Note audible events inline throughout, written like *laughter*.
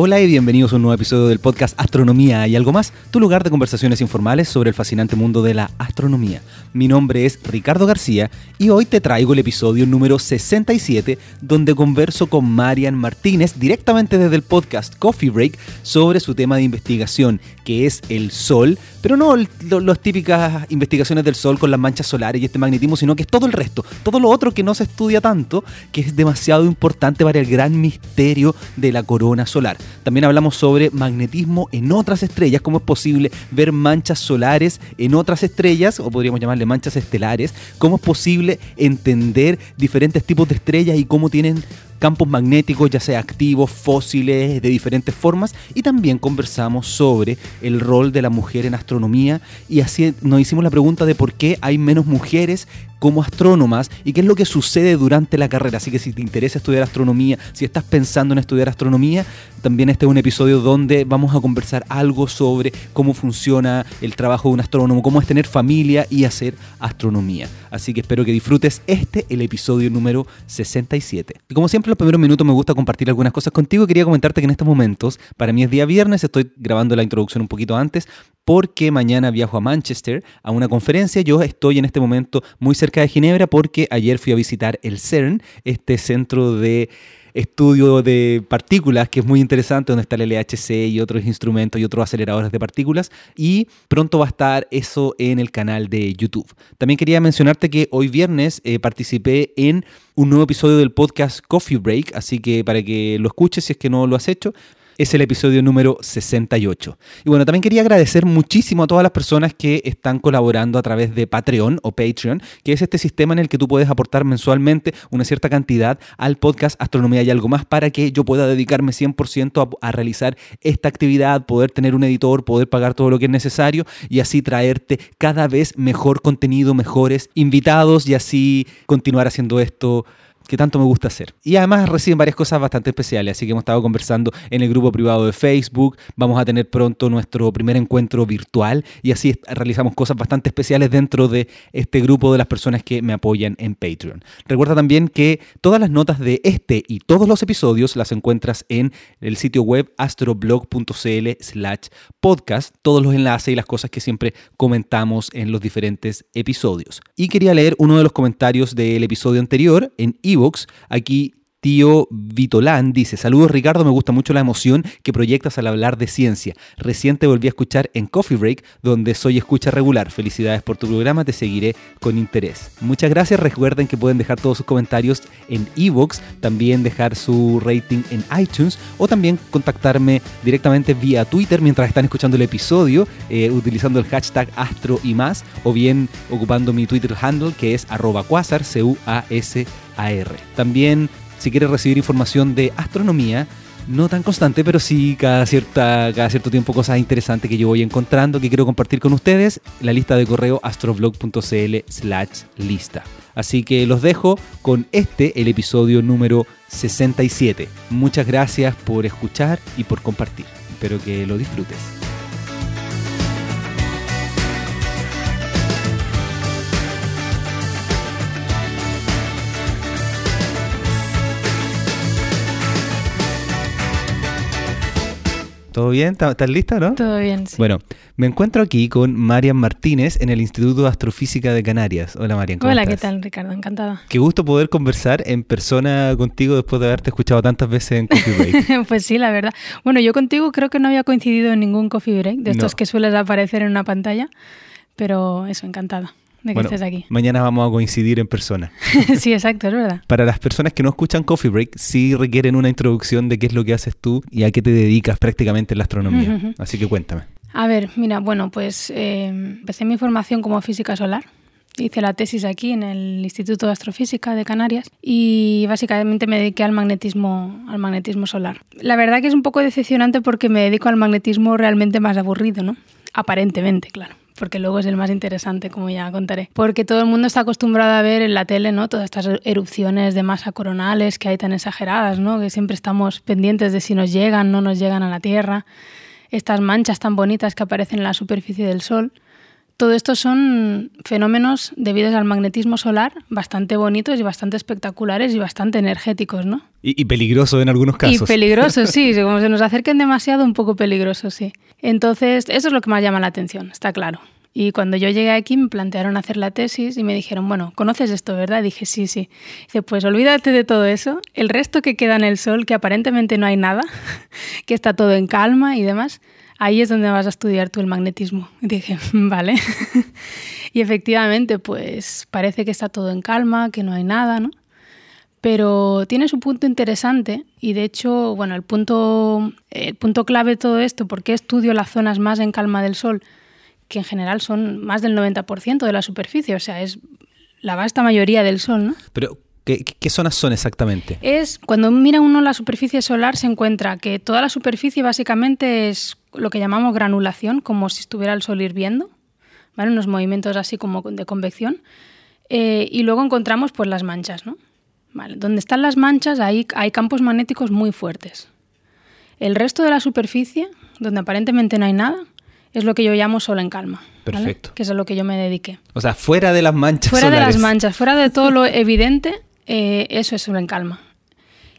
Hola y bienvenidos a un nuevo episodio del podcast Astronomía y algo más, tu lugar de conversaciones informales sobre el fascinante mundo de la astronomía. Mi nombre es Ricardo García y hoy te traigo el episodio número 67 donde converso con Marian Martínez directamente desde el podcast Coffee Break sobre su tema de investigación que es el Sol, pero no las típicas investigaciones del Sol con las manchas solares y este magnetismo, sino que es todo el resto, todo lo otro que no se estudia tanto, que es demasiado importante para el gran misterio de la corona solar. También hablamos sobre magnetismo en otras estrellas, cómo es posible ver manchas solares en otras estrellas, o podríamos llamarle manchas estelares, cómo es posible entender diferentes tipos de estrellas y cómo tienen campos magnéticos, ya sea activos, fósiles, de diferentes formas, y también conversamos sobre el rol de la mujer en astronomía y así nos hicimos la pregunta de por qué hay menos mujeres como astrónomas y qué es lo que sucede durante la carrera. Así que si te interesa estudiar astronomía, si estás pensando en estudiar astronomía, también este es un episodio donde vamos a conversar algo sobre cómo funciona el trabajo de un astrónomo, cómo es tener familia y hacer astronomía. Así que espero que disfrutes este, el episodio número 67. Y como siempre, los primeros minutos me gusta compartir algunas cosas contigo. Quería comentarte que en estos momentos, para mí es día viernes, estoy grabando la introducción un poquito antes, porque mañana viajo a Manchester a una conferencia. Yo estoy en este momento muy cerca de Ginebra porque ayer fui a visitar el CERN, este centro de estudio de partículas que es muy interesante, donde está el LHC y otros instrumentos y otros aceleradores de partículas. Y pronto va a estar eso en el canal de YouTube. También quería mencionarte que hoy viernes eh, participé en un nuevo episodio del podcast Coffee Break, así que para que lo escuches si es que no lo has hecho, es el episodio número 68. Y bueno, también quería agradecer muchísimo a todas las personas que están colaborando a través de Patreon o Patreon, que es este sistema en el que tú puedes aportar mensualmente una cierta cantidad al podcast Astronomía y algo más para que yo pueda dedicarme 100% a, a realizar esta actividad, poder tener un editor, poder pagar todo lo que es necesario y así traerte cada vez mejor contenido, mejores invitados y así continuar haciendo esto que tanto me gusta hacer. Y además reciben varias cosas bastante especiales, así que hemos estado conversando en el grupo privado de Facebook, vamos a tener pronto nuestro primer encuentro virtual y así realizamos cosas bastante especiales dentro de este grupo de las personas que me apoyan en Patreon. Recuerda también que todas las notas de este y todos los episodios las encuentras en el sitio web astroblog.cl slash podcast, todos los enlaces y las cosas que siempre comentamos en los diferentes episodios. Y quería leer uno de los comentarios del episodio anterior en Aquí Tío Vitolán dice, saludos Ricardo, me gusta mucho la emoción que proyectas al hablar de ciencia. Reciente volví a escuchar en Coffee Break, donde soy escucha regular. Felicidades por tu programa, te seguiré con interés. Muchas gracias, recuerden que pueden dejar todos sus comentarios en Evox, también dejar su rating en iTunes o también contactarme directamente vía Twitter mientras están escuchando el episodio, eh, utilizando el hashtag Astro y más, o bien ocupando mi Twitter handle que es arroba quasar, También si quieres recibir información de astronomía, no tan constante, pero sí cada, cierta, cada cierto tiempo cosas interesantes que yo voy encontrando, que quiero compartir con ustedes, la lista de correo astroblog.cl slash lista. Así que los dejo con este, el episodio número 67. Muchas gracias por escuchar y por compartir. Espero que lo disfrutes. ¿Todo bien? ¿Estás lista, no? Todo bien, sí. Bueno, me encuentro aquí con Marian Martínez en el Instituto de Astrofísica de Canarias. Hola, Marian. ¿cómo Hola, ¿qué tal, Ricardo? Encantada. Qué gusto poder conversar en persona contigo después de haberte escuchado tantas veces en Coffee Break. *laughs* pues sí, la verdad. Bueno, yo contigo creo que no había coincidido en ningún Coffee Break, de estos que sueles aparecer en una pantalla, pero eso, encantada de que estés aquí. Mañana vamos a coincidir en persona. *laughs* sí, exacto, es verdad. Para las personas que no escuchan Coffee Break, sí requieren una introducción de qué es lo que haces tú y a qué te dedicas prácticamente en la astronomía. *laughs* Así que cuéntame. A ver, mira, bueno, pues eh, empecé mi formación como física solar. Hice la tesis aquí en el Instituto de Astrofísica de Canarias y básicamente me dediqué al magnetismo, al magnetismo solar. La verdad que es un poco decepcionante porque me dedico al magnetismo realmente más aburrido, ¿no? Aparentemente, claro porque luego es el más interesante, como ya contaré. Porque todo el mundo está acostumbrado a ver en la tele, ¿no? Todas estas erupciones de masa coronales que hay tan exageradas, ¿no? Que siempre estamos pendientes de si nos llegan, no nos llegan a la Tierra. Estas manchas tan bonitas que aparecen en la superficie del Sol. Todo esto son fenómenos debidos al magnetismo solar bastante bonitos y bastante espectaculares y bastante energéticos, ¿no? Y, peligrosos en algunos casos. Y peligrosos, sí. *laughs* Como se nos acerquen demasiado, un poco peligrosos, sí. Entonces, eso es lo que más llama la atención, está claro. Y cuando yo llegué aquí me plantearon hacer la tesis y me dijeron, bueno, ¿conoces esto, verdad? dije, sí, sí. Dice, pues olvídate de todo eso. El resto que queda en el sol, que aparentemente no hay nada, *laughs* que está todo en calma y demás, ahí es donde vas a estudiar tú el magnetismo. Dije, vale. *laughs* y efectivamente, pues parece que está todo en calma, que no hay nada, ¿no? Pero tiene su punto interesante y de hecho, bueno, el punto, el punto clave de todo esto, ¿por qué estudio las zonas más en calma del Sol? que en general son más del 90% de la superficie, o sea, es la vasta mayoría del Sol, ¿no? ¿Qué, qué zonas son exactamente? Es cuando mira uno la superficie solar se encuentra que toda la superficie básicamente es lo que llamamos granulación, como si estuviera el Sol hirviendo, ¿vale? Unos movimientos así como de convección. Eh, y luego encontramos pues las manchas, ¿no? Vale. Donde están las manchas ahí hay campos magnéticos muy fuertes. El resto de la superficie, donde aparentemente no hay nada, es lo que yo llamo solo en calma. Perfecto. Que es a lo que yo me dediqué. O sea, fuera de las manchas. Fuera de las manchas, fuera de todo lo evidente, eh, eso es solo en calma.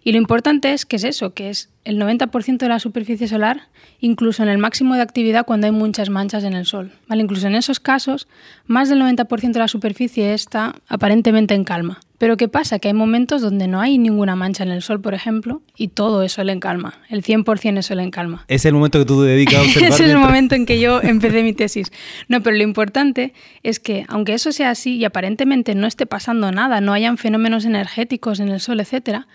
Y lo importante es que es eso, que es el 90% de la superficie solar, incluso en el máximo de actividad cuando hay muchas manchas en el Sol. ¿vale? Incluso en esos casos, más del 90% de la superficie está aparentemente en calma. Pero ¿qué pasa? Que hay momentos donde no hay ninguna mancha en el Sol, por ejemplo, y todo es Sol en calma. El 100% es Sol en calma. Es el momento que tú te dedicas a *laughs* observar. Ese es el momento en que yo empecé mi tesis. No, pero lo importante es que, aunque eso sea así y aparentemente no esté pasando nada, no hayan fenómenos energéticos en el Sol, etcétera,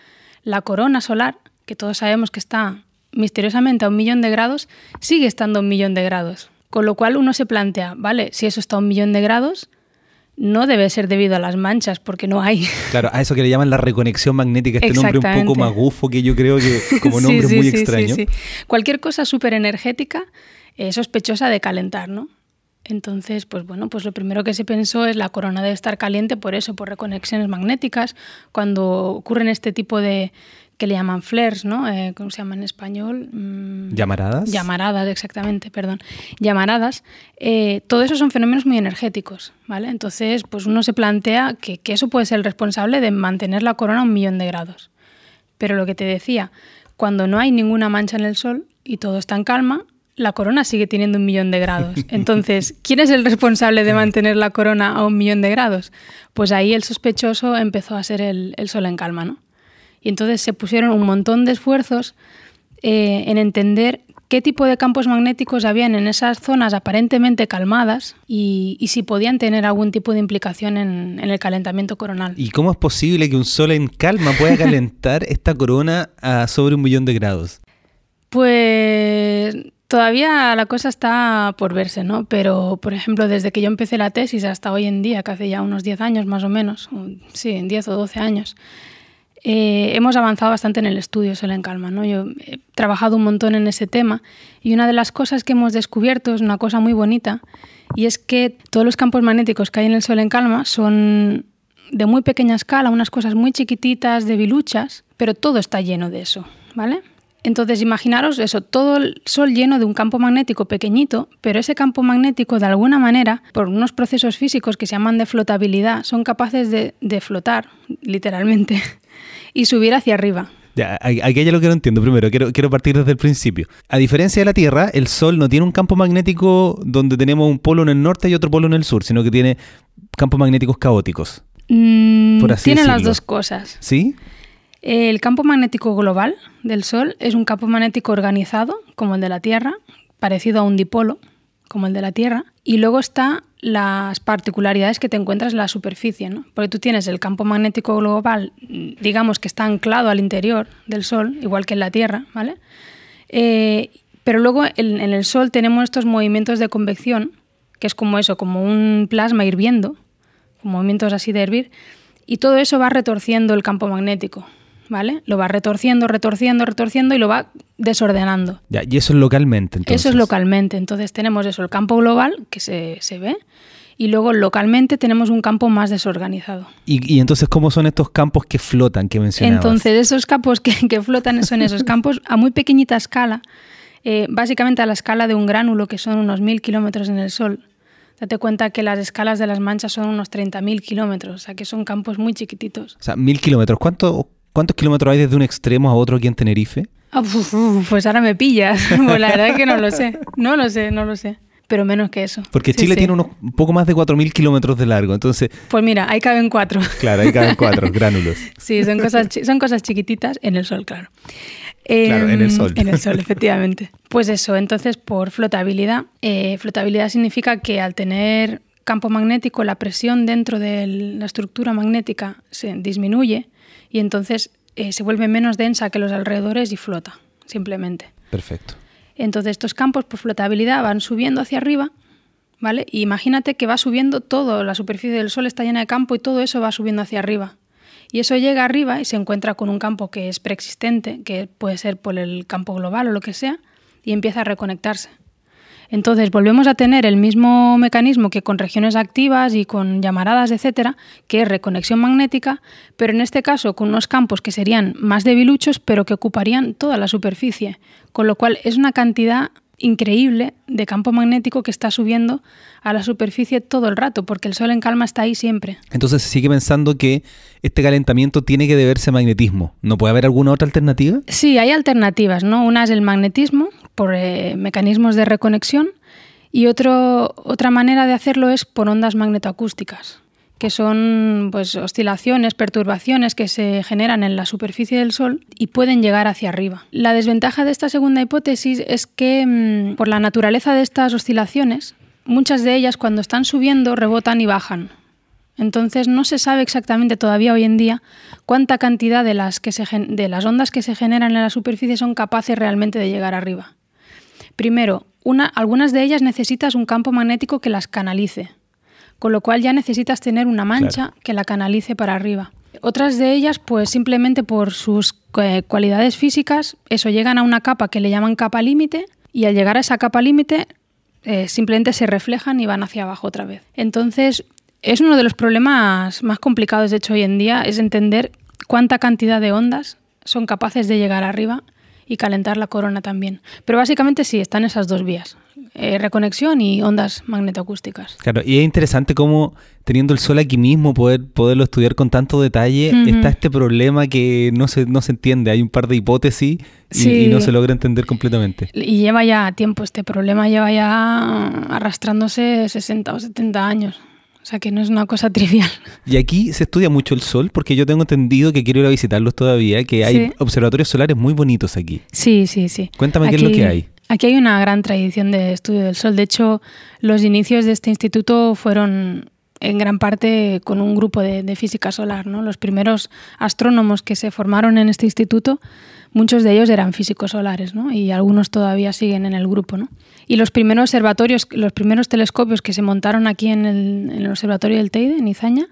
la corona solar, que todos sabemos que está misteriosamente a un millón de grados, sigue estando a un millón de grados. Con lo cual uno se plantea, vale, si eso está a un millón de grados, no debe ser debido a las manchas, porque no hay. *laughs* Claro, a eso que le llaman la reconexión magnética, este nombre un poco magufo que yo creo que *laughs* como nombre es muy extraño. Cualquier cosa súper energética es sospechosa de calentar, ¿no? Entonces, pues bueno, pues lo primero que se pensó es la corona debe estar caliente por eso, por reconexiones magnéticas. Cuando ocurren este tipo de, que le llaman flares, ¿no? Eh, ¿Cómo se llama en español? Mm, ¿Llamaradas? Llamaradas, exactamente, perdón. Llamaradas. Eh, todo eso son fenómenos muy energéticos, ¿vale? Entonces, pues uno se plantea que, que eso puede ser el responsable de mantener la corona a un millón de grados. Pero lo que te decía, cuando no hay ninguna mancha en el Sol y todo está en calma, la corona sigue teniendo un millón de grados. *laughs* Entonces, ¿quién es el responsable de mantener la corona a un millón de grados? Pues ahí el sospechoso empezó a ser el, sol en calma, ¿no? Y entonces se pusieron un montón de esfuerzos eh, en entender qué tipo de campos magnéticos habían en esas zonas aparentemente calmadas y, si podían tener algún tipo de implicación en, en, el calentamiento coronal. ¿Y cómo es posible que un sol en calma pueda calentar *laughs* esta corona a sobre un millón de grados? Pues Todavía la cosa está por verse, ¿no? Pero, por ejemplo, desde que yo empecé la tesis hasta hoy en día, que hace ya unos 10 años más o menos, sí, en 10 o 12 años, eh, hemos avanzado bastante en el estudio Sol en Calma, ¿no? Yo he trabajado un montón en ese tema y una de las cosas que hemos descubierto es una cosa muy bonita y es que todos los campos magnéticos que hay en el Sol en Calma son de muy pequeña escala, unas cosas muy chiquititas, debiluchas, pero todo está lleno de eso, ¿vale? Entonces, imaginaros eso, todo el Sol lleno de un campo magnético pequeñito, pero ese campo magnético, de alguna manera, por unos procesos físicos que se llaman de flotabilidad, son capaces de, flotar, literalmente, *laughs* y subir hacia arriba. Ya, aquí ya lo que no entiendo primero, quiero, quiero partir desde el principio. A diferencia de la Tierra, el Sol no tiene un campo magnético donde tenemos un polo en el norte y otro polo en el sur, sino que tiene campos magnéticos caóticos. Mm, tiene las dos cosas. ¿Sí? El campo magnético global del Sol es un campo magnético organizado, como el de la Tierra, parecido a un dipolo, como el de la Tierra, y luego está las particularidades que te encuentras en la superficie, ¿no? Porque tú tienes el campo magnético global, digamos que está anclado al interior del Sol, igual que en la Tierra, ¿vale? Eh, pero luego en, en, el Sol tenemos estos movimientos de convección, que es como eso, como un plasma hirviendo, movimientos así de hervir, y todo eso va retorciendo el campo magnético. ¿Vale? Lo va retorciendo, retorciendo, retorciendo y lo va desordenando. Ya, y eso es localmente, entonces. Eso es localmente. Entonces tenemos eso, el campo global, que se, ve, y luego localmente tenemos un campo más desorganizado. ¿Y, entonces cómo son estos campos que flotan que mencionabas? Entonces esos campos que, que flotan son esos *laughs* campos a muy pequeñita escala, eh, básicamente a la escala de un gránulo, que son unos mil kilómetros en el Sol Date cuenta que las escalas de las manchas son unos 30.000 kilómetros, o sea que son campos muy chiquititos. O sea, mil kilómetros. ¿Cuánto, ¿Cuántos kilómetros hay desde un extremo a otro aquí en Tenerife? Ah, pues ahora me pillas. *laughs* Pues la verdad es que no lo sé. No lo sé, no lo sé. Pero menos que eso. Porque Chile tiene unos un poco más de 4.000 kilómetros de largo, entonces... Pues mira, ahí caben cuatro. Claro, ahí caben cuatro, *laughs* gránulos. Sí, son cosas, son cosas chiquititas en el sol, claro. Claro, en el em, sol. En el sol, *laughs* efectivamente. Pues eso, entonces por flotabilidad. Eh, flotabilidad significa que al tener campo magnético, la presión dentro de la estructura magnética se disminuye y entonces eh, se vuelve menos densa que los alrededores y flota, simplemente. Perfecto. Entonces estos campos por flotabilidad van subiendo hacia arriba, ¿vale? Y imagínate que va subiendo todo, la superficie del Sol está llena de campo y todo eso va subiendo hacia arriba. Y eso llega arriba y se encuentra con un campo que es preexistente, que puede ser por el campo global o lo que sea, y empieza a reconectarse. Entonces volvemos a tener el mismo mecanismo que con regiones activas y con llamaradas, etcétera, que es reconexión magnética, pero en este caso con unos campos que serían más debiluchos, pero que ocuparían toda la superficie, con lo cual es una cantidad increíble de campo magnético que está subiendo a la superficie todo el rato, porque el Sol en calma está ahí siempre. Entonces se sigue pensando que este calentamiento tiene que deberse a magnetismo. ¿No puede haber alguna otra alternativa? Sí, hay alternativas, ¿no? Una es el magnetismo, por eh, mecanismos de reconexión, y otro, otra manera de hacerlo es por ondas magnetoacústicas que son pues, oscilaciones, perturbaciones que se generan en la superficie del Sol y pueden llegar hacia arriba. La desventaja de esta segunda hipótesis es que mm, por la naturaleza de estas oscilaciones, muchas de ellas cuando están subiendo rebotan y bajan. Entonces no se sabe exactamente todavía hoy en día cuánta cantidad de las, que se, de las ondas que se generan en la superficie son capaces realmente de llegar arriba. Primero, una, algunas de ellas necesitas un campo magnético que las canalice con lo cual ya necesitas tener una mancha que la canalice para arriba. Otras de ellas, pues simplemente por sus eh, cualidades físicas, eso llegan a una capa que le llaman capa límite y al llegar a esa capa límite eh, simplemente se reflejan y van hacia abajo otra vez. Entonces, es uno de los problemas más complicados, de hecho, hoy en día, es entender cuánta cantidad de ondas son capaces de llegar arriba y calentar la corona también. Pero básicamente sí, están esas dos vías. Eh, reconexión y ondas magnetoacústicas. Claro, y es interesante cómo teniendo el sol aquí mismo, poder poderlo estudiar con tanto detalle, está este problema que no se, no se entiende. Hay un par de hipótesis y, no se logra entender completamente. Y lleva ya tiempo, este problema lleva ya arrastrándose 60 o 70 años. O sea que no es una cosa *laughs* trivial. Y aquí se estudia mucho el sol, porque yo tengo entendido que quiero ir a visitarlos todavía, que hay observatorios solares muy bonitos aquí. Sí, sí, sí. Cuéntame qué es lo que hay. Aquí hay una gran tradición de estudio del Sol. De hecho, los inicios de este instituto fueron en gran parte con un grupo de, física solar. ¿no? Los primeros astrónomos que se formaron en este instituto, muchos de ellos eran físicos solares ¿no? y algunos todavía siguen en el grupo. ¿no? Y los primeros observatorios, los primeros telescopios que se montaron aquí en el, Observatorio del Teide, en Izaña,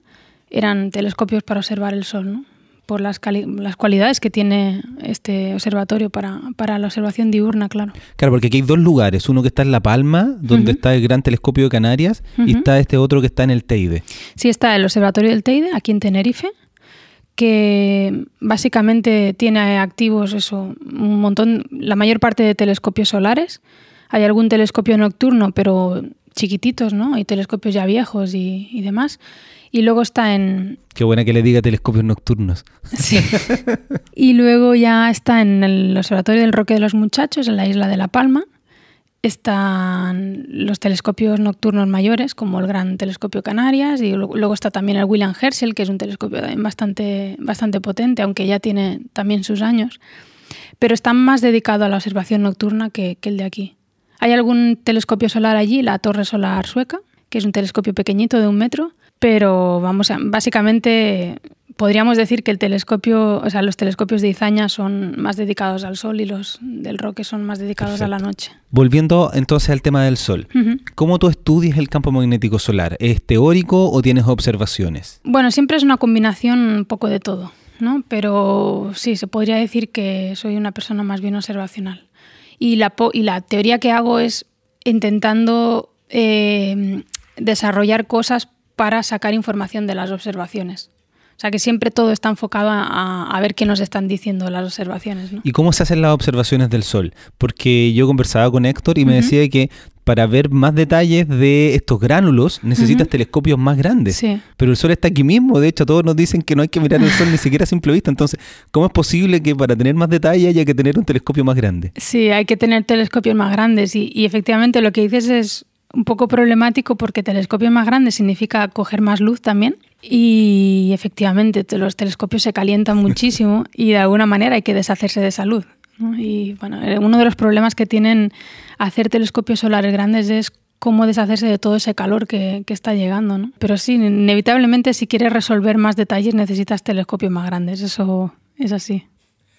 eran telescopios para observar el Sol. ¿no? Por las, las cualidades que tiene este observatorio para, para, la observación diurna, claro. Claro, porque aquí hay dos lugares, uno que está en La Palma, donde está el Gran Telescopio de Canarias, y está este otro que está en el Teide. Sí, está el Observatorio del Teide, aquí en Tenerife, que básicamente tiene activos eso, un montón, la mayor parte de telescopios solares. Hay algún telescopio nocturno, pero chiquititos, ¿no? Hay telescopios ya viejos y, y demás. Y luego está en... Qué buena que le diga telescopios nocturnos. Sí. *laughs* y luego ya está en el Observatorio del Roque de los Muchachos, en la isla de La Palma. Están los telescopios nocturnos mayores, como el Gran Telescopio Canarias, y luego está también el William Herschel, que es un telescopio bastante, bastante potente, aunque ya tiene también sus años. Pero está más dedicado a la observación nocturna que, que el de aquí. Hay algún telescopio solar allí, la Torre Solar Sueca, que es un telescopio pequeñito de un metro, pero vamos, a, básicamente podríamos decir que el telescopio, o sea, los telescopios de Izaña son más dedicados al sol y los del Roque son más dedicados a la noche. Volviendo entonces al tema del sol, ¿cómo tú estudias el campo magnético solar? ¿Es teórico o tienes observaciones? Bueno, siempre es una combinación un poco de todo, ¿no? Pero sí, se podría decir que soy una persona más bien observacional. Y la, y la teoría que hago es intentando eh, desarrollar cosas para sacar información de las observaciones. O sea que siempre todo está enfocado a, ver qué nos están diciendo las observaciones. ¿Y cómo se hacen las observaciones del Sol? Porque yo conversaba con Héctor y me decía que para ver más detalles de estos gránulos necesitas telescopios más grandes. Sí. Pero el Sol está aquí mismo, de hecho todos nos dicen que no hay que mirar el Sol ni siquiera a simple vista, entonces, ¿cómo es posible que para tener más detalle haya que tener un telescopio más grande? Sí, hay que tener telescopios más grandes y, y efectivamente lo que dices es un poco problemático porque telescopios más grandes significa coger más luz también y efectivamente los telescopios se calientan *laughs* muchísimo y de alguna manera hay que deshacerse de esa luz. ¿no? Y bueno, eh, uno de los problemas que tienen hacer telescopios solares grandes es cómo deshacerse de todo ese calor que, que, está llegando. ¿no? Pero sí, inevitablemente si quieres resolver más detalles necesitas telescopios más grandes, eso es así.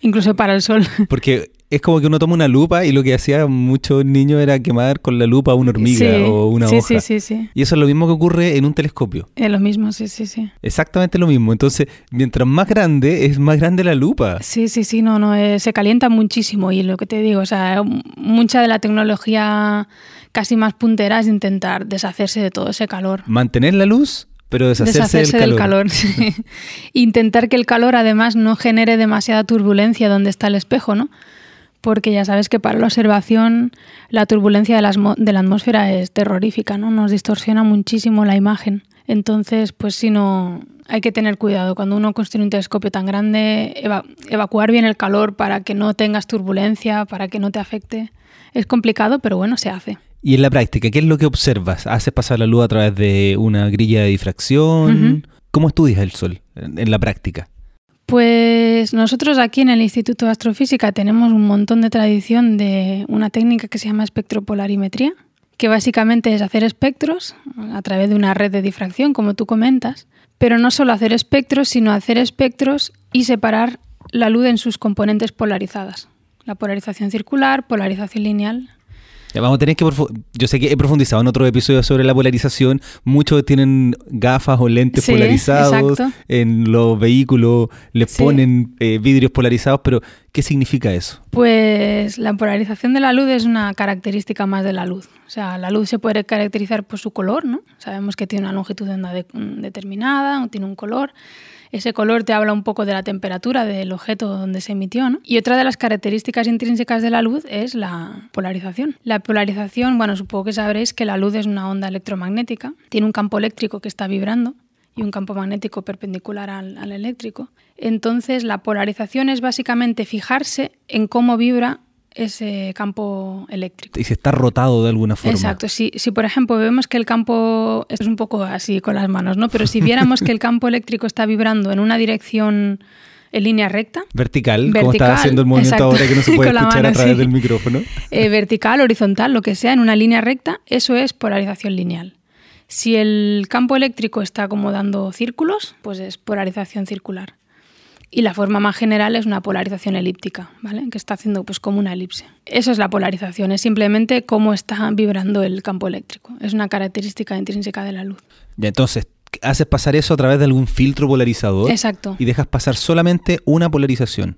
Incluso para el sol. Porque es como que uno toma una lupa y lo que hacía muchos niños era quemar con la lupa una hormiga Sí, o una sí, hoja. sí, sí, sí. Y eso es lo mismo que ocurre en un telescopio. Es lo mismo, sí, sí, sí. Exactamente lo mismo. Entonces, mientras más grande, es más grande la lupa. Sí, sí, sí, no, no, eh, se calienta muchísimo y lo que te digo, o sea, m- mucha de la tecnología casi más puntera es intentar deshacerse de todo ese calor. Mantener la luz, pero deshacerse, Deshacerse del calor. sí. *laughs* Intentar que el calor además no genere demasiada turbulencia donde está el espejo, ¿no? Porque ya sabes que para la observación la turbulencia de la, asmo- de la atmósfera es terrorífica, ¿no? Nos distorsiona muchísimo la imagen. Entonces, pues si no, hay que tener cuidado. Cuando uno construye un telescopio tan grande, eva- evacuar bien el calor para que no tengas turbulencia, para que no te afecte. Es complicado, pero bueno, se hace. Y en la práctica, ¿qué es lo que observas? ¿Haces pasar la luz a través de una grilla de difracción? ¿Cómo estudias el sol en la práctica? Pues nosotros aquí en el Instituto de Astrofísica tenemos un montón de tradición de una técnica que se llama espectropolarimetría, que básicamente es hacer espectros a través de una red de difracción, como tú comentas, pero no solo hacer espectros, sino hacer espectros y separar la luz en sus componentes polarizadas. La polarización circular, polarización lineal. Vamos a tener que... Yo sé que he profundizado en otro episodio sobre la polarización. Muchos tienen gafas o lentes Sí, polarizados. exacto. En los vehículos les Sí. ponen eh, vidrios polarizados, pero ¿qué significa eso? Pues la polarización de la luz es una característica más de la luz. O sea, la luz se puede caracterizar por su color, ¿no? Sabemos que tiene una longitud de onda de- mm, determinada, o tiene un color. Ese color te habla un poco de la temperatura del objeto donde se emitió, ¿no? Y otra de las características intrínsecas de la luz es la polarización. La polarización, bueno, supongo que sabréis que la luz es una onda electromagnética, tiene un campo eléctrico que está vibrando y un campo magnético perpendicular al, al eléctrico. Entonces, la polarización es básicamente fijarse en cómo vibra ese campo eléctrico. Y si está rotado de alguna forma. Exacto. Si, si, por ejemplo, vemos que el campo, esto es un poco así con las manos, ¿no? Pero si viéramos que el campo eléctrico está vibrando en una dirección en línea recta, Vertical, como Vertical, estaba haciendo el movimiento exacto. ahora que no se *laughs* puede escuchar a través sí. del micrófono. eh, vertical, horizontal, lo que sea, en una línea recta, eso es polarización lineal. Si el campo eléctrico está como dando círculos, pues es polarización circular. Y la forma más general es una polarización elíptica, ¿vale? Que está haciendo pues como una elipse. Eso es la polarización, es simplemente cómo está vibrando el campo eléctrico. Es una característica intrínseca de la luz. Ya, entonces, haces pasar eso a través de algún filtro polarizador. Exacto. Y dejas pasar solamente una polarización.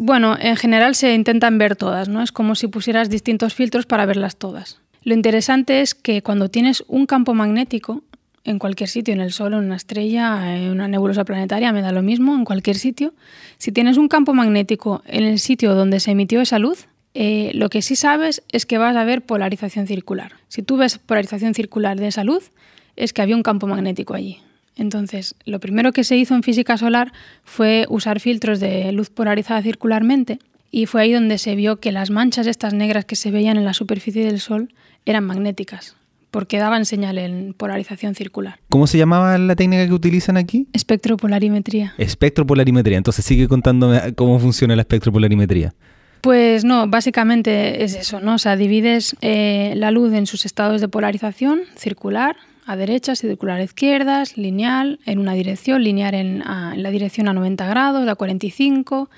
Bueno, en general se intentan ver todas, ¿no? Es como si pusieras distintos filtros para verlas todas. Lo interesante es que cuando tienes un campo magnético, en cualquier sitio, en el Sol, en una estrella, en una nebulosa planetaria, me da lo mismo, en cualquier sitio, si tienes un campo magnético en el sitio donde se emitió esa luz, eh, lo que sí sabes es que vas a ver polarización circular. Si tú ves polarización circular de esa luz, es que había un campo magnético allí. Entonces, lo primero que se hizo en física solar fue usar filtros de luz polarizada circularmente y fue ahí donde se vio que las manchas estas negras que se veían en la superficie del Sol eran magnéticas, porque daban señal en polarización circular. ¿Cómo se llamaba la técnica que utilizan aquí? Espectropolarimetría. Espectropolarimetría. Entonces sigue contándome cómo funciona la espectropolarimetría. Pues no, básicamente es eso, ¿no? O sea, divides eh, la luz en sus estados de polarización, circular a derechas, circular a izquierdas, lineal en una dirección, lineal en, a- en la dirección a 90 grados, a 45,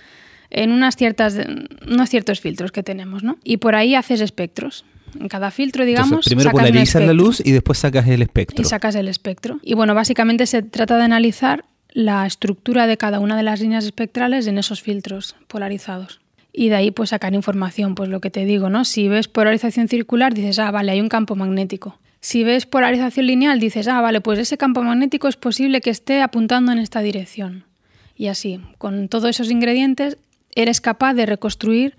en unas ciertas, unos ciertos filtros que tenemos, ¿no? Y por ahí haces espectros. En cada filtro, digamos, Entonces, primero sacas polarizas la luz y después sacas el espectro. y sacas el espectro. Y bueno, básicamente se trata de analizar la estructura de cada una de las líneas espectrales en esos filtros polarizados. Y de ahí pues sacar información, pues lo que te digo, ¿no? Si ves polarización circular, dices, ah, vale, hay un campo magnético. Si ves polarización lineal, dices, ah, vale, pues ese campo magnético es posible que esté apuntando en esta dirección. Y así, con todos esos ingredientes, eres capaz de reconstruir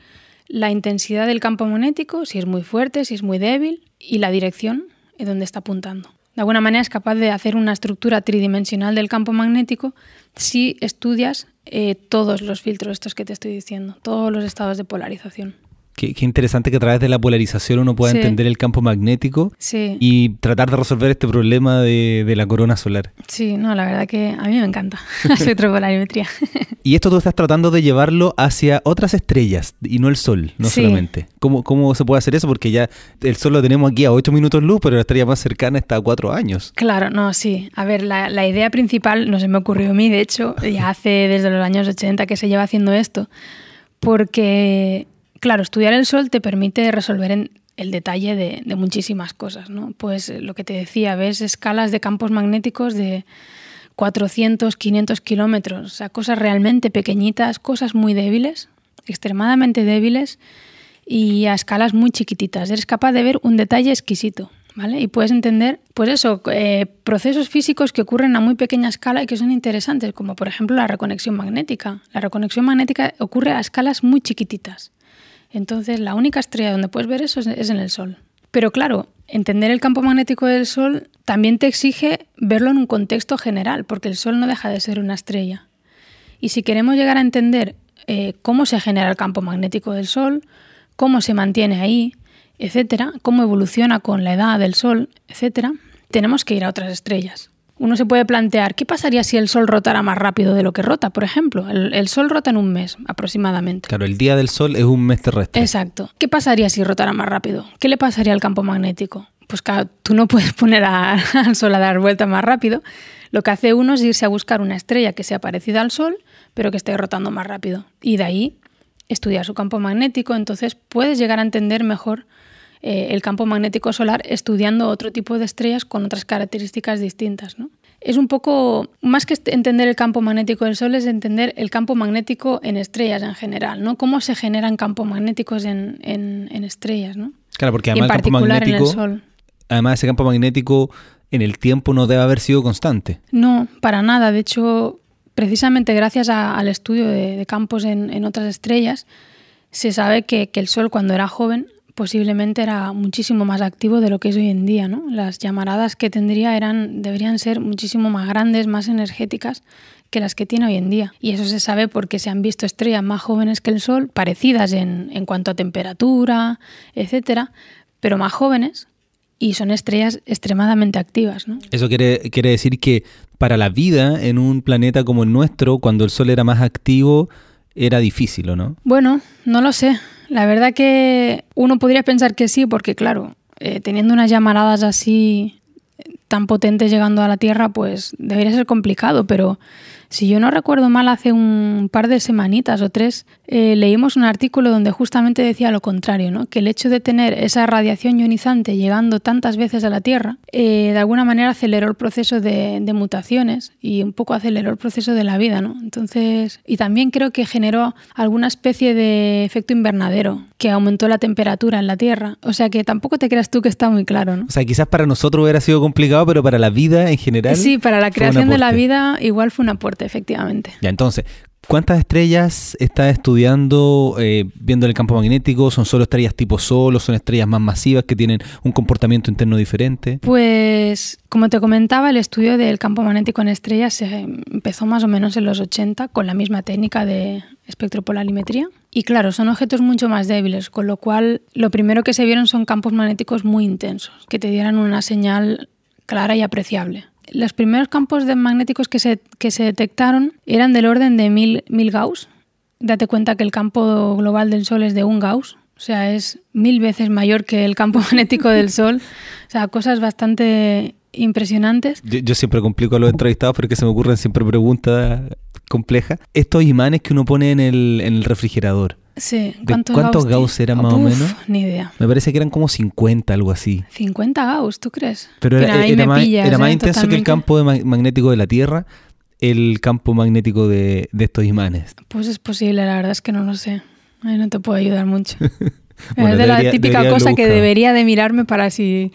la intensidad del campo magnético, si es muy fuerte, si es muy débil, y la dirección en donde está apuntando. De alguna manera es capaz de hacer una estructura tridimensional del campo magnético si estudias eh, todos los filtros estos que te estoy diciendo, todos los estados de polarización. Qué, interesante que a través de la polarización uno pueda entender el campo magnético y tratar de resolver este problema de, la corona solar. Sí, no, la verdad que a mí me encanta *laughs* la espectropolarimetría. y esto tú estás tratando de llevarlo hacia otras estrellas y no el Sol, no solamente. ¿Cómo, ¿Cómo se puede hacer eso? Porque ya el Sol lo tenemos aquí a 8 minutos luz, pero la estrella más cercana está a 4 años. Claro, no, sí. A ver, la, la idea principal no se me ocurrió a mí, de hecho, ya hace desde los años 80 que se lleva haciendo esto, porque Claro, estudiar el Sol te permite resolver en el detalle de, muchísimas cosas, ¿no? Pues eh, lo que te decía, ves escalas de campos magnéticos de 400, 500 kilómetros, o sea, cosas realmente pequeñitas, cosas muy débiles, extremadamente débiles y a escalas muy chiquititas. Eres capaz de ver un detalle exquisito, ¿vale? Y puedes entender, pues eso, eh, procesos físicos que ocurren a muy pequeña escala y que son interesantes, como por ejemplo la reconexión magnética. La reconexión magnética ocurre a escalas muy chiquititas. Entonces, la única estrella donde puedes ver eso es en el Sol. Pero claro, entender el campo magnético del Sol también te exige verlo en un contexto general, porque el Sol no deja de ser una estrella. Y si queremos llegar a entender eh, cómo se genera el campo magnético del Sol, cómo se mantiene ahí, etcétera, cómo evoluciona con la edad del Sol, etcétera, tenemos que ir a otras estrellas uno se puede plantear, ¿qué pasaría si el Sol rotara más rápido de lo que rota, por ejemplo? El, Sol rota en un mes aproximadamente. Claro, el día del Sol es un mes terrestre. Exacto. ¿Qué pasaría si rotara más rápido? ¿Qué le pasaría al campo magnético? Pues claro, tú no puedes *laughs* poner al Sol a dar vuelta más rápido. Lo que hace uno es irse a buscar una estrella que sea parecida al Sol, pero que esté rotando más rápido. Y de ahí estudiar su campo magnético, entonces puedes llegar a entender mejor eh, el campo magnético solar estudiando otro tipo de estrellas con otras características distintas. ¿no? Es un poco, más que entender el campo magnético del Sol, es entender el campo magnético en estrellas en general, ¿no? Cómo se generan campos magnéticos en, estrellas, ¿no? Claro, porque además el campo magnético, además ese campo magnético en el tiempo no debe haber sido constante. No, para nada. De hecho, precisamente gracias al estudio de, campos en, otras estrellas, se sabe que, el Sol cuando era joven posiblemente era muchísimo más activo de lo que es hoy en día, ¿no? Las llamaradas que tendría eran, deberían ser muchísimo más grandes, más energéticas que las que tiene hoy en día. Y eso se sabe porque se han visto estrellas más jóvenes que el Sol, parecidas en, en cuanto a temperatura, etcétera, pero más jóvenes y son estrellas extremadamente activas. ¿no? Eso quiere, quiere decir que para la vida en un planeta como el nuestro, cuando el Sol era más activo, era difícil, ¿o no? Bueno, no lo sé. La verdad que uno podría pensar que sí, porque claro, eh, teniendo unas llamaradas así tan potentes llegando a la Tierra, pues debería ser complicado, pero si yo no recuerdo mal, hace un par de semanitas o tres eh, leímos un artículo donde justamente decía lo contrario, ¿no? que el hecho de tener esa radiación ionizante llegando tantas veces a la Tierra, eh, de alguna manera aceleró el proceso de, mutaciones y un poco aceleró el proceso de la vida. ¿no? Entonces, y también creo que generó alguna especie de efecto invernadero que aumentó la temperatura en la Tierra. O sea que tampoco te creas tú que está muy claro. ¿no? O sea, quizás para nosotros hubiera sido complicado, pero para la vida en general. Sí, para la creación de la vida igual fue un aporte efectivamente. Ya, entonces, ¿cuántas estrellas está estudiando eh, viendo el campo magnético? ¿Son solo estrellas tipo Sol o son estrellas más masivas que tienen un comportamiento interno diferente? Pues, como te comentaba, el estudio del campo magnético en estrellas se empezó más o menos en los 80 con la misma técnica de espectropolarimetría. Y claro, son objetos mucho más débiles, con lo cual lo primero que se vieron son campos magnéticos muy intensos, que te dieran una señal clara y apreciable los primeros campos magnéticos que se, que se detectaron eran del orden de mil, mil Gauss. Date cuenta que el campo global del Sol es de un Gauss, o sea, es mil veces mayor que el campo *laughs* magnético del Sol. O sea, cosas bastante impresionantes. Yo, siempre complico a los entrevistados porque se me ocurren siempre preguntas complejas. Estos imanes que uno pone en el, en el refrigerador. Sí, ¿cuántos, Gauss, eran más o menos? Ni idea. Me parece que eran como 50, algo así. 50 Gauss, ¿tú crees? Pero era, más, era más, ¿eh? intenso que el campo magnético de la Tierra, el campo magnético de, estos imanes. Pues es posible, la verdad es que no lo sé. No te puedo ayudar mucho. *laughs* es de la típica cosa que debería de mirarme para si...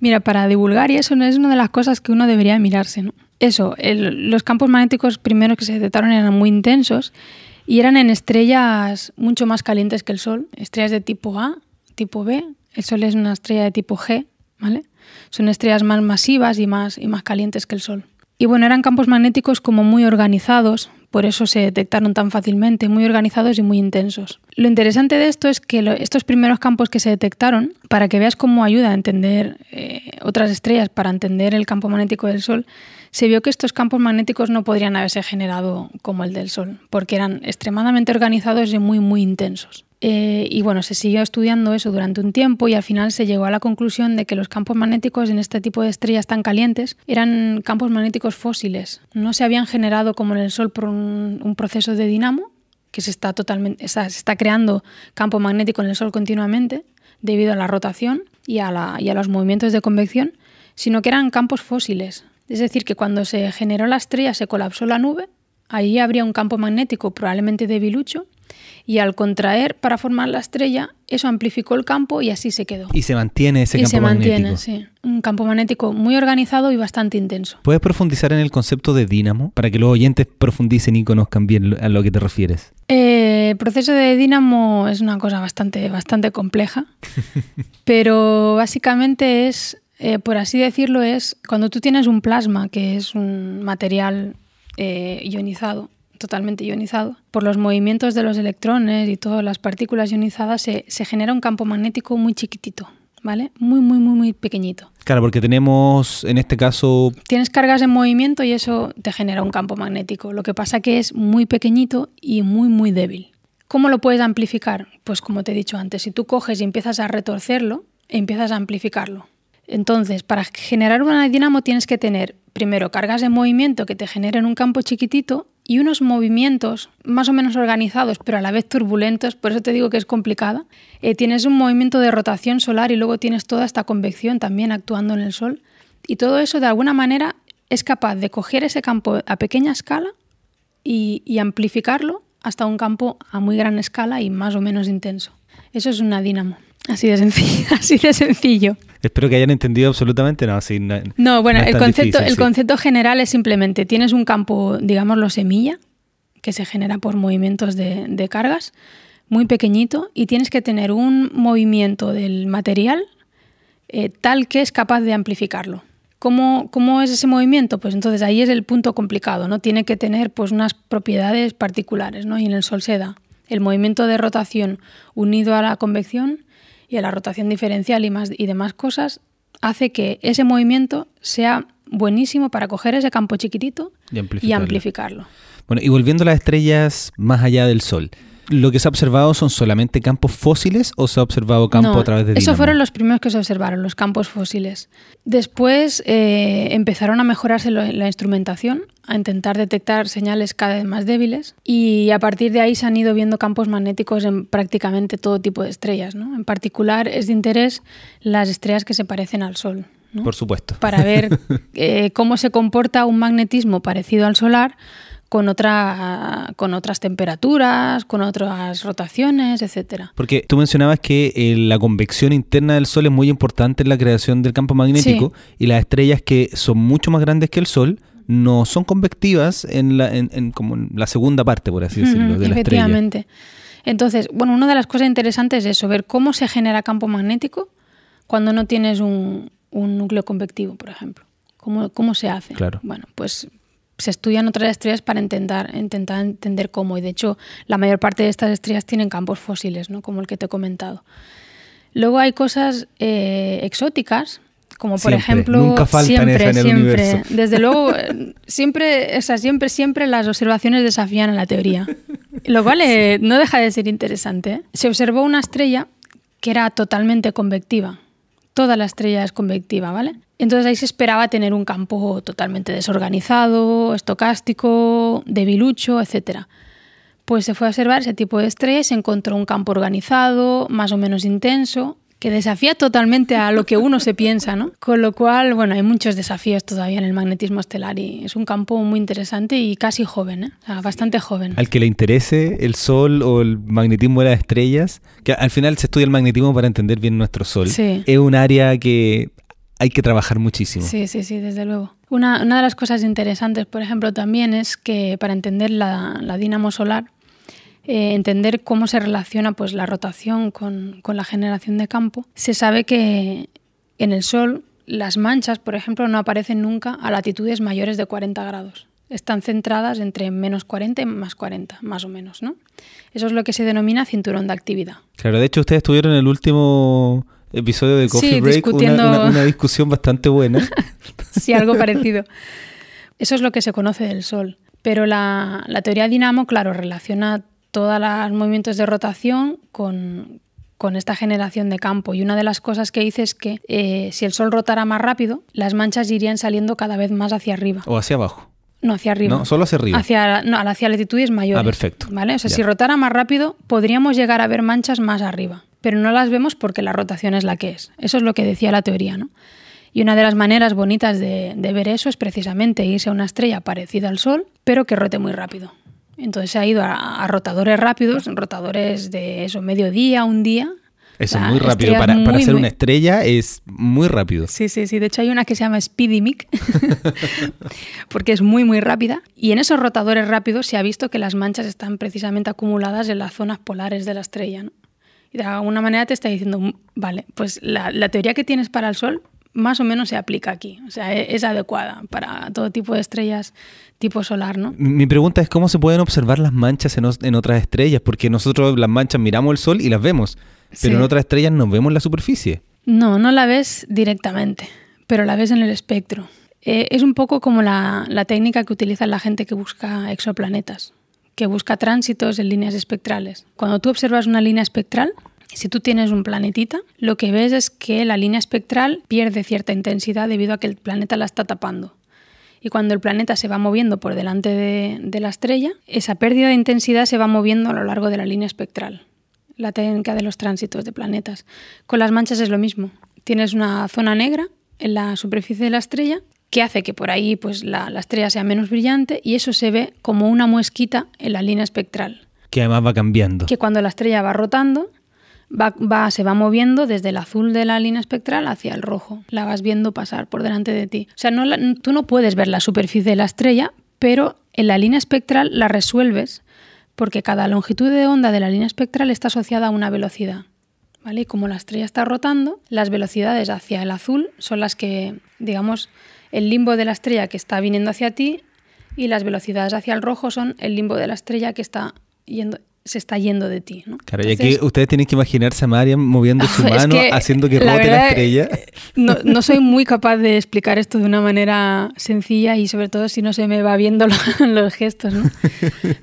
Mira, para divulgar y eso no es una de las cosas que uno debería mirarse, ¿no? Eso, los campos magnéticos primeros que se detectaron eran muy intensos y eran en estrellas mucho más calientes que el Sol, estrellas de tipo A, tipo B, El Sol es una estrella de tipo G, ¿vale? Son estrellas más masivas y más, y más calientes que el Sol. Y bueno, eran campos magnéticos como muy organizados, por eso se detectaron tan fácilmente, muy organizados y muy intensos. Lo interesante de esto es que estos primeros campos que se detectaron, para que veas cómo ayuda a entender eh, otras estrellas, para entender el campo magnético del Sol, se vio que estos campos magnéticos no podrían haberse generado como el del Sol, porque eran extremadamente organizados y muy, muy intensos. Eh, y bueno, se siguió estudiando eso durante un tiempo y al final se llegó a la conclusión de que los campos magnéticos en este tipo de estrellas tan calientes eran campos magnéticos fósiles. No se habían generado como en el Sol por un, proceso de dinamo, que se está, totalmente, se está creando campo magnético en el Sol continuamente debido a la rotación y a, y a los movimientos de convección, sino que eran campos fósiles. Es decir, que cuando se generó la estrella se colapsó la nube, ahí habría un campo magnético probablemente debilucho y al contraer para formar la estrella, eso amplificó el campo y así se quedó. Y se mantiene ese y campo se magnético. mantiene, sí. Un campo magnético muy organizado y bastante intenso. ¿Puedes profundizar en el concepto de dínamo para que los oyentes profundicen y conozcan bien a lo que te refieres? Eh, el proceso de dínamo es una cosa bastante, bastante compleja, *laughs* pero básicamente es, eh, por así decirlo, es cuando tú tienes un plasma, que es un material eh, ionizado, totalmente ionizado, por los movimientos de los electrones y todas las partículas ionizadas se, genera un campo magnético muy chiquitito, ¿vale? Muy, muy, muy, muy pequeñito. Claro, porque tenemos, en este caso... Tienes cargas en movimiento y eso te genera un campo magnético. Lo que pasa que es muy pequeñito y muy, muy débil. ¿Cómo lo puedes amplificar? Pues como te he dicho antes, si tú coges y empiezas a retorcerlo, empiezas a amplificarlo. Entonces, para generar una dinamo tienes que tener primero cargas en movimiento que te generen un campo chiquitito y unos movimientos más o menos organizados, pero a la vez turbulentos, por eso te digo que es complicada. Eh, tienes un movimiento de rotación solar y luego tienes toda esta convección también actuando en el Sol. Y todo eso de alguna manera es capaz de coger ese campo a pequeña escala y, y amplificarlo hasta un campo a muy gran escala y más o menos intenso. Eso es una dínamo. Así de sencillo. *laughs* Así de sencillo. Espero que hayan entendido absolutamente nada. No, no, bueno, el, concepto, el concepto general es simplemente, tienes un campo, digámoslo, semilla, que se genera por movimientos de, cargas, muy pequeñito, y tienes que tener un movimiento del material eh, tal que es capaz de amplificarlo. ¿Cómo, ¿Cómo, es ese movimiento? Pues entonces ahí es el punto complicado, ¿no? Tiene que tener pues unas propiedades particulares, ¿no? Y en el Sol se da el movimiento de rotación unido a la convección y a la rotación diferencial y, más, y demás cosas, hace que ese movimiento sea buenísimo para coger ese campo chiquitito y amplificarlo. Bueno, y volviendo a las estrellas más allá del Sol, ¿Lo que se ha observado son solamente campos fósiles o se ha observado campo a través de Esos fueron los primeros que se observaron, los campos fósiles. Después eh, empezaron a mejorarse la instrumentación, a intentar detectar señales cada vez más débiles y a partir de ahí se han ido viendo campos magnéticos en prácticamente todo tipo de estrellas. ¿no? En particular es de interés las estrellas que se parecen al Sol. Por supuesto. Para ver *laughs* eh, cómo se comporta un magnetismo parecido al solar con, otra, con otras temperaturas, con otras rotaciones, etcétera. Porque tú mencionabas que eh, la convección interna del Sol es muy importante en la creación del campo magnético y las estrellas que son mucho más grandes que el Sol no son convectivas en la, en, como la segunda parte, por así decirlo, de la Efectivamente. Entonces, bueno, una de las cosas interesantes es eso, ver cómo se genera campo magnético cuando no tienes un, un núcleo convectivo, por ejemplo. ¿Cómo, ¿Cómo se hace? Claro. Bueno, pues se estudian otras estrellas para intentar, intentar entender cómo. Y de hecho, la mayor parte de estas estrellas tienen campos fósiles, ¿no? como el que te he comentado. Luego hay cosas eh, exóticas, como por ejemplo. Nunca siempre, siempre. Desde luego, siempre, o sea, siempre, siempre las observaciones desafían a la teoría. Lo cual eh, no deja de ser interesante. ¿eh? Se observó una estrella que era totalmente convectiva. Toda la estrella es convectiva, ¿vale? Entonces ahí se esperaba tener un campo totalmente desorganizado, estocástico, debilucho, etc. Pues se fue a observar ese tipo de estrés, se encontró un campo organizado, más o menos intenso, que desafía totalmente a lo que uno se piensa, ¿no? Con lo cual, bueno, hay muchos desafíos todavía en el magnetismo estelar y es un campo muy interesante y casi joven, ¿eh? O sea, bastante joven. Al que le interese el Sol o el magnetismo de las estrellas, que al final se estudia el magnetismo para entender bien nuestro Sol, es un área que hay que trabajar muchísimo. Sí, sí, sí, desde luego. Una, de las cosas interesantes, por ejemplo, también es que para entender la, la dínamo solar, eh, entender cómo se relaciona pues, la rotación con, con la generación de campo, se sabe que en el Sol las manchas, por ejemplo, no aparecen nunca a latitudes mayores de 40 grados. Están centradas entre menos 40 y más 40, más o menos, ¿no? Eso es lo que se denomina cinturón de actividad. Claro, de hecho ustedes tuvieron en el último episodio de Coffee Break una, una, discusión bastante buena. *laughs* sí, algo parecido. Eso es lo que se conoce del Sol. Pero la, la teoría dinamo, claro, relaciona todos los movimientos de rotación con, con esta generación de campo. Y una de las cosas que dice es que eh, si el Sol rotara más rápido, las manchas irían saliendo cada vez más hacia arriba. O hacia abajo. No, hacia arriba. No, solo hacia arriba. Hacia, no, hacia latitudes mayores. Ah, perfecto. ¿Vale? O sea, si rotara más rápido, podríamos llegar a ver manchas más arriba. Pero no las vemos porque la rotación es la que es. Eso es lo que decía la teoría, ¿no? Y una de las maneras bonitas de, de ver eso es precisamente irse a una estrella parecida al Sol, pero que rote muy rápido. Entonces se ha ido a, rotadores rápidos, rotadores de eso, mediodía, un día. Eso es muy rápido. Para, para ser una estrella es muy rápido. Sí, sí, sí. De hecho hay una que se llama Speedy Mic, *laughs* porque es muy, muy rápida. Y en esos rotadores rápidos se ha visto que las manchas están precisamente acumuladas en las zonas polares de la estrella. ¿no? Y de alguna manera te está diciendo, mm, vale, pues la, la teoría que tienes para el Sol más o menos se aplica aquí. O sea, e-, es adecuada para todo tipo de estrellas tipo solar, ¿no? Mi pregunta es cómo se pueden observar las manchas en, otras estrellas, porque nosotros las manchas miramos el sol y las vemos, pero en otras estrellas no vemos la superficie. No, no la ves directamente, pero la ves en el espectro. Eh, es un poco como la, la técnica que utiliza la gente que busca exoplanetas, que busca tránsitos en líneas espectrales. Cuando tú observas una línea espectral, si tú tienes un planetita, lo que ves es que la línea espectral pierde cierta intensidad debido a que el planeta la está tapando. Y cuando el planeta se va moviendo por delante de, la estrella, esa pérdida de intensidad se va moviendo a lo largo de la línea espectral. La técnica de los tránsitos de planetas. Con las manchas es lo mismo. Tienes una zona negra en la superficie de la estrella que hace que por ahí pues, la, la estrella sea menos brillante y eso se ve como una muesquita en la línea espectral. Que además va cambiando. Que cuando la estrella va rotando, va, se va moviendo desde el azul de la línea espectral hacia el rojo. La vas viendo pasar por delante de ti. O sea, no tú no puedes ver la superficie de la estrella, pero en la línea espectral la resuelves porque cada longitud de onda de la línea espectral está asociada a una velocidad. ¿Vale? Y como la estrella está rotando, las velocidades hacia el azul son las que, digamos, el limbo de la estrella que está viniendo hacia ti y las velocidades hacia el rojo son el limbo de la estrella que está yendo se está yendo de ti. ¿no? Claro, y aquí ustedes tienen que imaginarse a Mariam moviendo su *laughs* mano, haciendo que rote la, estrella. No, no, soy muy capaz de explicar esto de una manera sencilla y sobre todo si no se me va viendo *laughs* los gestos, ¿no?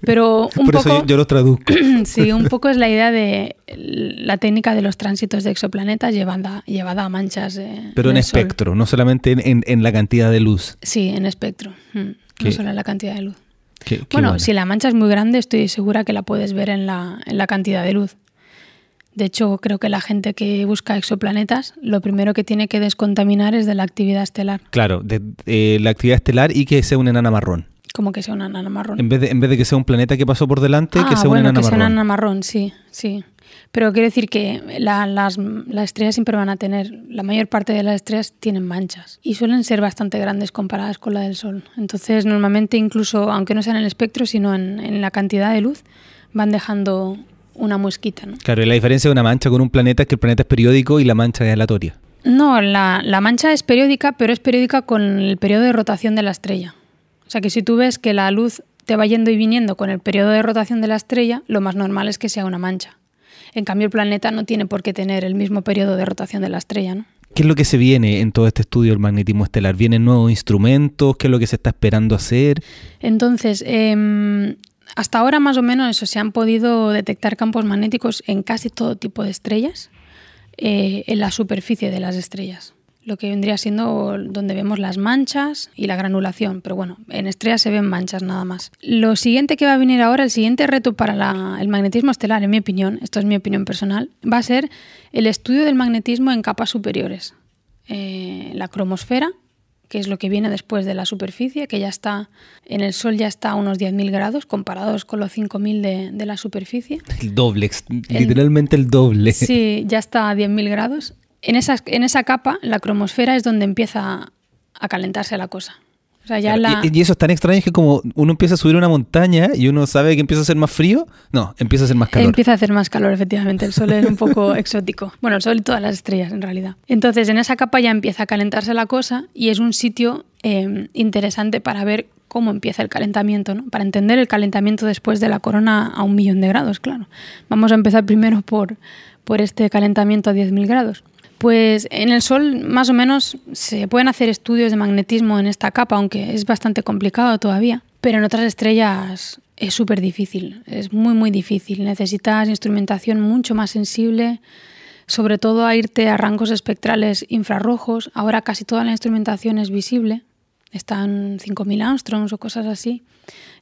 Pero un Por poco, eso yo, los traduzco. *clears throat* Sí, un poco es la idea de la técnica de los tránsitos de exoplanetas llevada, llevada a manchas. Pero en, espectro, no solamente en, en, la cantidad de luz. Sí, en espectro, mm, no solo en la cantidad de luz bueno, si la mancha es muy grande, estoy segura que la puedes ver en la, en la cantidad de luz. De hecho, creo que la gente que busca exoplanetas, lo primero que tiene que descontaminar es de la actividad estelar. Claro, de, la actividad estelar y que sea una enana marrón. Como que sea una enana marrón. En vez de, en vez de que sea un planeta que pasó por delante, que ah, sea una enana que marrón. Sea una enana marrón, sí, sí. Pero quiero decir que las, estrellas siempre van a tener, la mayor parte de las estrellas tienen manchas y suelen ser bastante grandes comparadas con la del Sol. Entonces, normalmente incluso, aunque no sea en el espectro, sino en, la cantidad de luz, van dejando una muesquita. ¿no? Claro, y la diferencia de una mancha con un planeta es que el planeta es periódico y la mancha es aleatoria. No, la, la mancha es periódica, pero es periódica con el periodo de rotación de la estrella. O sea que si tú ves que la luz te va yendo y viniendo con el periodo de rotación de la estrella, lo más normal es que sea una mancha. En cambio, el planeta no tiene por qué tener el mismo periodo de rotación de la estrella, ¿no? ¿Qué es lo que se viene en todo este estudio del magnetismo estelar? ¿Vienen nuevos instrumentos? ¿Qué es lo que se está esperando hacer? Entonces, em, hasta ahora más o menos eso, se han podido detectar campos magnéticos en casi todo tipo de estrellas, eh, en la superficie de las estrellas lo que vendría siendo donde vemos las manchas y la granulación, pero bueno, en estrellas se ven manchas nada más. Lo siguiente que va a venir ahora, el siguiente reto para el magnetismo estelar, en mi opinión, esto es mi opinión personal, va a ser el estudio del magnetismo en capas superiores. Eh, la cromosfera, que es lo que viene después de la superficie, que ya está en el Sol ya está a unos 10.000 grados comparados con los 5.000 de, de la superficie. El doble, literalmente el doble. Sí, ya está a 10.000 grados en esa, en esa capa, la cromosfera es donde empieza a calentarse la cosa. y, eso es tan extraño que como uno empieza a subir una montaña y uno sabe que empieza a hacer más frío, no, empieza a hacer más calor. Empieza a hacer más calor, efectivamente. El sol es un poco *laughs* exótico. Bueno, el sol y todas las estrellas, en realidad. Entonces, en esa capa ya empieza a calentarse la cosa y es un sitio eh, interesante para ver cómo empieza el calentamiento, ¿no? Para entender el calentamiento después de la corona a un millón de grados, claro. Vamos a empezar primero por, por este calentamiento a 10.000 grados. Pues en el Sol más o menos se pueden hacer estudios de magnetismo en esta capa, aunque es bastante complicado todavía. Pero en otras estrellas es súper difícil, es muy muy difícil. Necesitas instrumentación mucho más sensible, sobre todo a irte a rangos espectrales infrarrojos. Ahora casi toda la instrumentación es visible, están 5.000 angstroms o cosas así.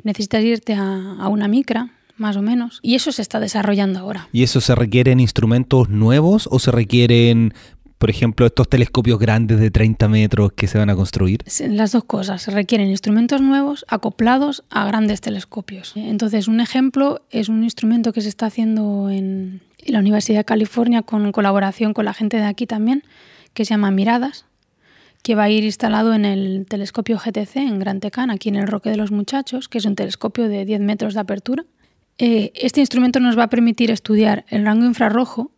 Necesitas irte a, a una micra, más o menos. Y eso se está desarrollando ahora. ¿Y eso se requieren instrumentos nuevos o se requieren, por ejemplo, estos telescopios grandes de 30 metros que se van a construir? Las dos cosas. Se requieren instrumentos nuevos acoplados a grandes telescopios. Entonces, un ejemplo es un instrumento que se está haciendo en la Universidad de California con colaboración con la gente de aquí también, que se llama Miradas que va a ir instalado en el telescopio GTC en Gran Tecán, aquí en el Roque de los Muchachos, que es un telescopio de 10 metros de apertura eh, este instrumento nos va a permitir estudiar el rango infrarrojo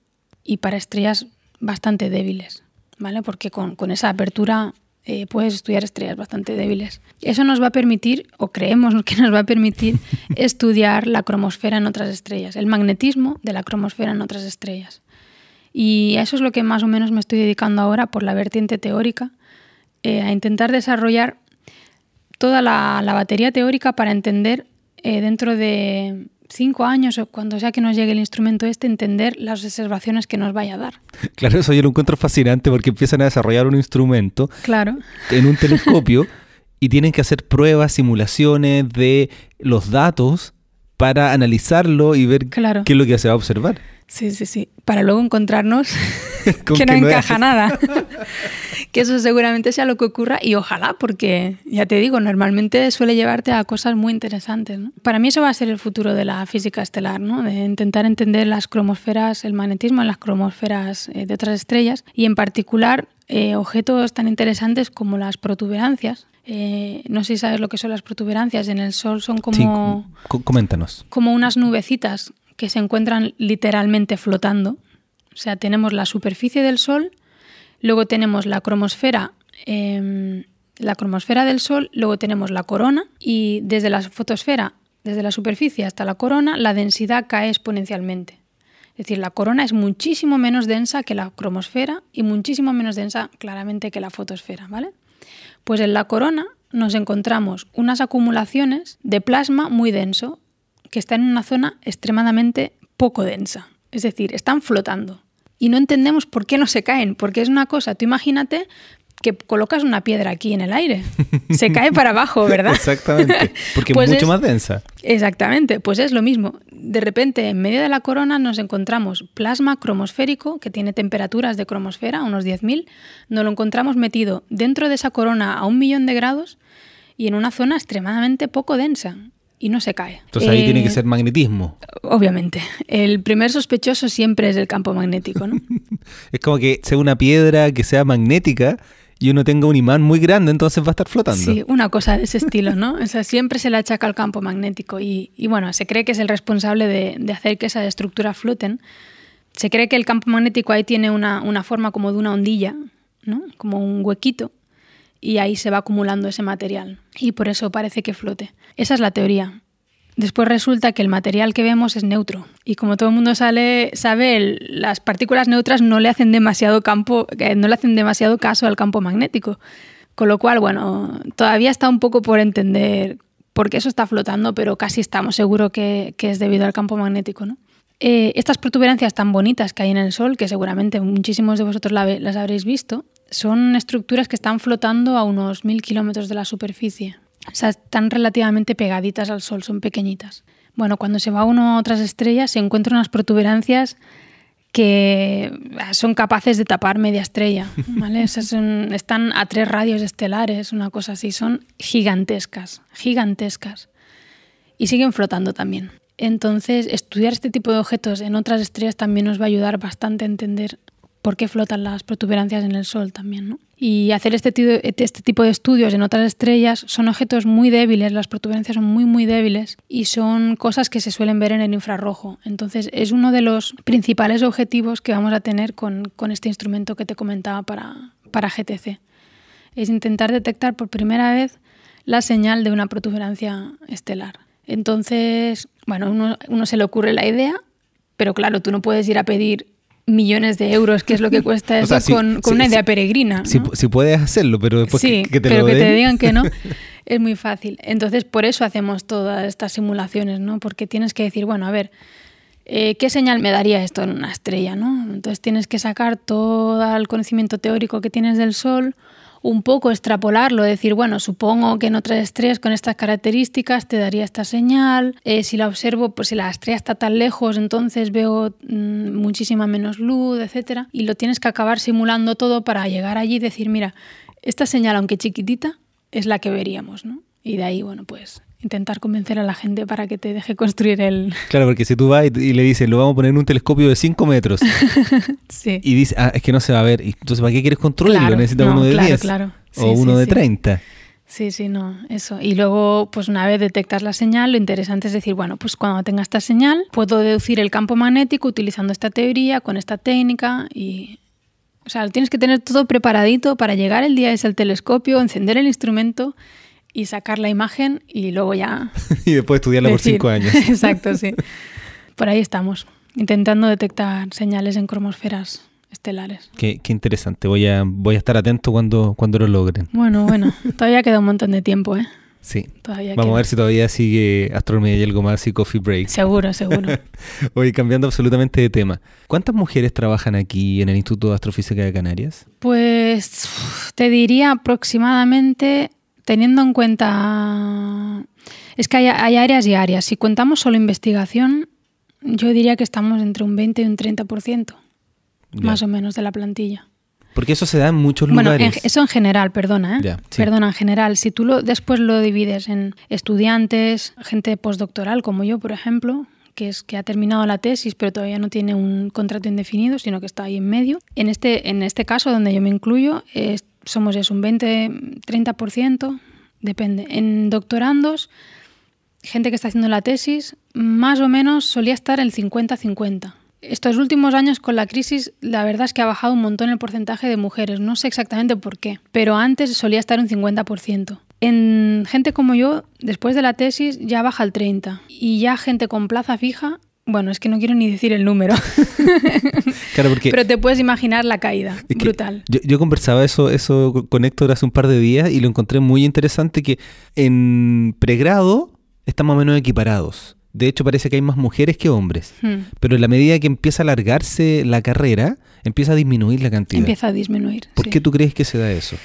y para estrellas bastante débiles, ¿vale? Porque con, esa apertura eh, puedes estudiar estrellas bastante débiles. Eso nos va a permitir, o creemos que nos va a permitir, *laughs* estudiar la cromosfera en otras estrellas, el magnetismo de la cromosfera en otras estrellas. Y a eso es lo que más o menos me estoy dedicando ahora por la vertiente teórica, eh, a intentar desarrollar toda la, batería teórica para entender dentro de cinco años o cuando sea que nos llegue el instrumento este, entender las observaciones que nos vaya a dar. *laughs* Claro, eso yo lo encuentro fascinante porque empiezan a desarrollar un instrumento claro. en un *laughs* telescopio y tienen que hacer pruebas, simulaciones de los datos para analizarlo y ver qué es lo que se va a observar. Sí, sí, sí. Para luego encontrarnos *laughs* *laughs* que, no, encaja nada. *laughs* que eso seguramente sea lo que ocurra y ojalá, porque ya te digo, normalmente suele llevarte a cosas muy interesantes. Para mí eso va a ser el futuro de la física estelar, ¿no? de intentar entender las cromosferas, el magnetismo en las cromosferas eh, de otras estrellas y en particular eh, objetos tan interesantes como las protuberancias, eh, no sé si sabes lo que son las protuberancias. En el Sol son como. coméntanos. Como unas nubecitas que se encuentran literalmente flotando. O sea, tenemos la superficie del Sol, luego tenemos la cromosfera, em, la cromosfera del Sol, luego tenemos la corona y desde la fotosfera, desde la superficie hasta la corona, la densidad cae exponencialmente. Es decir, la corona es muchísimo menos densa que la cromosfera y muchísimo menos densa claramente que la fotosfera, ¿vale? Pues en la corona nos encontramos unas acumulaciones de plasma muy denso, que está en una zona extremadamente poco densa. Es decir, están flotando. Y no entendemos por qué no se caen, porque es una cosa, tú imagínate que colocas una piedra aquí en el aire. Se cae para abajo, *laughs* ¿verdad? Exactamente, porque es pues mucho más densa. Exactamente, pues es lo mismo. De repente, en medio de la corona nos encontramos plasma cromosférico, que tiene temperaturas de cromosfera, unos 10.000. Nos lo encontramos metido dentro de esa corona a un millón de grados y en una zona extremadamente poco densa y no se cae. Entonces ahí tiene que eh, ser magnetismo. Obviamente. El primer sospechoso siempre es el campo magnético, ¿no? *laughs* es como que sea una piedra que sea magnética y uno tenga un imán muy grande, entonces va a estar flotando. Sí, una cosa de ese estilo, ¿no? O sea, siempre se le achaca al campo magnético y, bueno, se cree que es el responsable de, hacer que esas estructuras floten. Se cree que el campo magnético ahí tiene una, una forma como de una ondilla, ¿no? Como un huequito y ahí se va acumulando ese material y por eso parece que flote. Esa es la teoría. Después resulta que el material que vemos es neutro y como todo el mundo sabe, las partículas neutras no le hacen demasiado campo, no le hacen demasiado caso al campo magnético. Con lo cual, bueno, todavía está un poco por entender por qué eso está flotando, pero casi estamos seguros que, es debido al campo magnético. Eh, estas protuberancias tan bonitas que hay en el Sol, que seguramente muchísimos de vosotros las habréis visto, son estructuras que están flotando a unos mil kilómetros de la superficie. O sea, están relativamente pegaditas al Sol, son pequeñitas. Bueno, cuando se va uno a otras estrellas se encuentran unas protuberancias que son capaces de tapar media estrella. *laughs* ¿vale? están a tres radios estelares, una cosa así. Son gigantescas, gigantescas. Y siguen flotando también. Entonces, estudiar este tipo de objetos en otras estrellas también nos va a ayudar bastante a entender por qué flotan las protuberancias en el Sol también. ¿no? Y hacer este, este tipo de estudios en otras estrellas son objetos muy débiles, las protuberancias son muy, muy débiles y son cosas que se suelen ver en el infrarrojo. Entonces es uno de los principales objetivos que vamos a tener con, este instrumento que te comentaba para, para GTC. Es intentar detectar por primera vez la señal de una protuberancia estelar. Entonces, bueno, uno, uno se le ocurre la idea, pero claro, tú no puedes ir a pedir millones de euros, que es lo que *laughs* cuesta eso, con, una idea peregrina. Si, puedes hacerlo, pero después que, te pero que te digan que no, *laughs* es muy fácil. Entonces, por eso hacemos todas estas simulaciones, ¿no? Porque tienes que decir, bueno, a ver, eh, ¿qué señal me daría esto en una estrella, no? Entonces tienes que sacar todo el conocimiento teórico que tienes del Sol, un poco extrapolarlo, decir, bueno, supongo que en otras estrellas con estas características te daría esta señal, eh, si la observo, pues si la estrella está tan lejos, entonces veo mm, muchísima menos luz, etcétera, y lo tienes que acabar simulando todo para llegar allí y decir, mira, esta señal, aunque chiquitita, es la que veríamos, ¿no? Y de ahí, bueno, pues intentar convencer a la gente para que te deje construir el... *laughs* Claro, porque si tú vas y, le dices, lo vamos a poner en un telescopio de 5 metros, *laughs* sí. y dices, ah, es que no se va a ver, entonces ¿para qué quieres construirlo? Necesitas uno de 10 claro, o uno de 30. Sí, sí, no, eso. Y luego, pues una vez detectas la señal, lo interesante es decir, bueno, pues cuando tenga esta señal, puedo deducir el campo magnético utilizando esta teoría, con esta técnica y... O sea, tienes que tener todo preparadito para llegar el día ese al telescopio, encender el instrumento y sacar la imagen y luego ya... *laughs* y después estudiarla por cinco años. *laughs* Exacto, sí. Por ahí estamos, intentando detectar señales en cromosferas estelares. Qué, qué, interesante. Voy a, voy a estar atento cuando, cuando lo logren. Bueno, bueno, *laughs* todavía queda un montón de tiempo, ¿eh? Sí. Vamos a ver si todavía sigue Astronomía y algo más y Coffee Break. Seguro, seguro. Hoy cambiando absolutamente de tema. ¿Cuántas mujeres trabajan aquí en el Instituto de Astrofísica de Canarias? Pues te diría aproximadamente teniendo en cuenta... Es que hay, áreas y áreas. Si contamos solo investigación, yo diría que estamos entre un 20 y un 30%, más o menos, de la plantilla. Porque eso se da en muchos lugares. Bueno, eso en general, perdona, ¿eh? Perdona, en general. Si tú lo, después lo divides en estudiantes, gente postdoctoral como yo, por ejemplo, que es que ha terminado la tesis pero todavía no tiene un contrato indefinido, sino que está ahí en medio. En este, en este caso, donde yo me incluyo, somos eso, un 20-30%, depende. En doctorandos, gente que está haciendo la tesis, más o menos solía estar el 50-50. Estos últimos años con la crisis, la verdad es que ha bajado un montón el porcentaje de mujeres. No sé exactamente por qué, pero antes solía estar un 50%. En gente como yo, después de la tesis ya baja al 30 y ya gente con plaza fija, bueno, es que no quiero ni decir el número. *laughs* claro, porque Pero te puedes imaginar la caída, brutal. Yo, yo, conversaba eso, eso con Héctor hace un par de días y lo encontré muy interesante que en pregrado o menos equiparados. De hecho, parece que hay más mujeres que hombres. Hmm. Pero en la medida que empieza a alargarse la carrera, empieza a disminuir la cantidad. Empieza a disminuir. ¿Por qué tú crees que se da eso?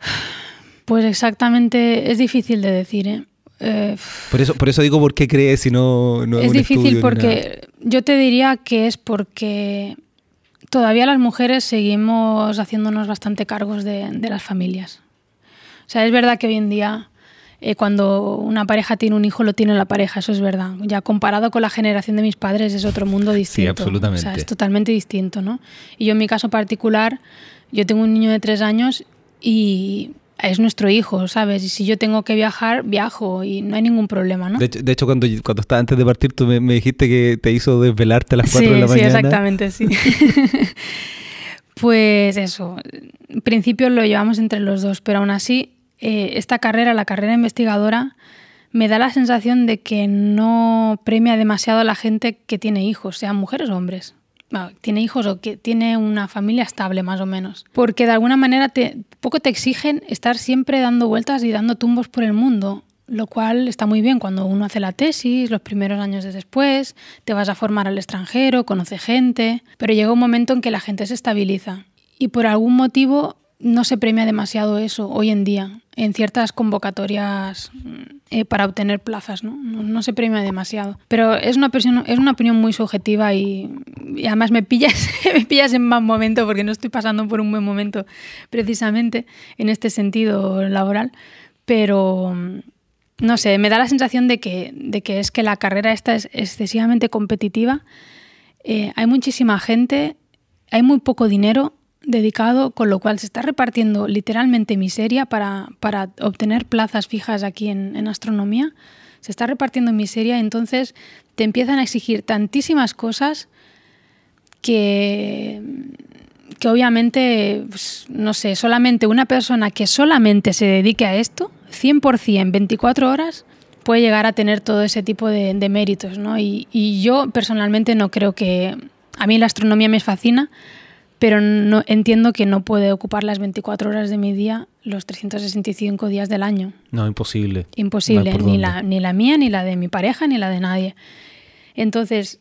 *sighs* Pues exactamente, es difícil de decir. ¿eh? Eh, por, eso, por eso digo por qué crees si no, no es difícil porque yo te diría que es porque todavía las mujeres seguimos haciéndonos bastante cargos de, las familias. O sea, es verdad que hoy en día eh, cuando una pareja tiene un hijo lo tiene la pareja, eso es verdad. Ya comparado con la generación de mis padres es otro mundo distinto. Sí, absolutamente. O sea, es totalmente distinto, ¿no? Y yo en mi caso particular, yo tengo un niño de tres años y es nuestro hijo, ¿sabes? Y si yo tengo que viajar, viajo y no hay ningún problema, ¿no? De hecho, cuando, cuando estaba antes de partir, tú me, dijiste que te hizo desvelarte a las 4 de la mañana. Sí, exactamente, sí. *laughs* pues eso, en principio lo llevamos entre los dos, pero aún así, eh, esta carrera, la carrera investigadora, me da la sensación de que no premia demasiado a la gente que tiene hijos, sean mujeres o hombres tiene hijos o que tiene una familia estable más o menos. Porque de alguna manera te, poco te exigen estar siempre dando vueltas y dando tumbos por el mundo, lo cual está muy bien cuando uno hace la tesis, los primeros años de después, te vas a formar al extranjero, conoce gente, pero llega un momento en que la gente se estabiliza y por algún motivo no se premia demasiado eso hoy en día en ciertas convocatorias eh, para obtener plazas, ¿no? ¿no? se premia demasiado. Pero es una, opinión, es una opinión muy subjetiva y, además me pillas, *laughs* me pillas en mal momento porque no estoy pasando por un buen momento precisamente en este sentido laboral. Pero no sé, me da la sensación de que, de que es que la carrera esta es excesivamente competitiva. Eh, hay muchísima gente hay muy poco dinero dedicado, con lo cual se está repartiendo literalmente miseria para, para obtener plazas fijas aquí en, en, astronomía. Se está repartiendo miseria, entonces te empiezan a exigir tantísimas cosas que, que obviamente, pues, no sé, solamente una persona que solamente se dedique a esto, 100%, 24 horas, puede llegar a tener todo ese tipo de, de méritos, ¿no? Y, y yo personalmente no creo que... A mí la astronomía me fascina, pero no, entiendo que no puede ocupar las 24 horas de mi día los 365 días del año. No, imposible. Imposible, ni la, ni la mía, ni la de mi pareja, ni la de nadie. Entonces,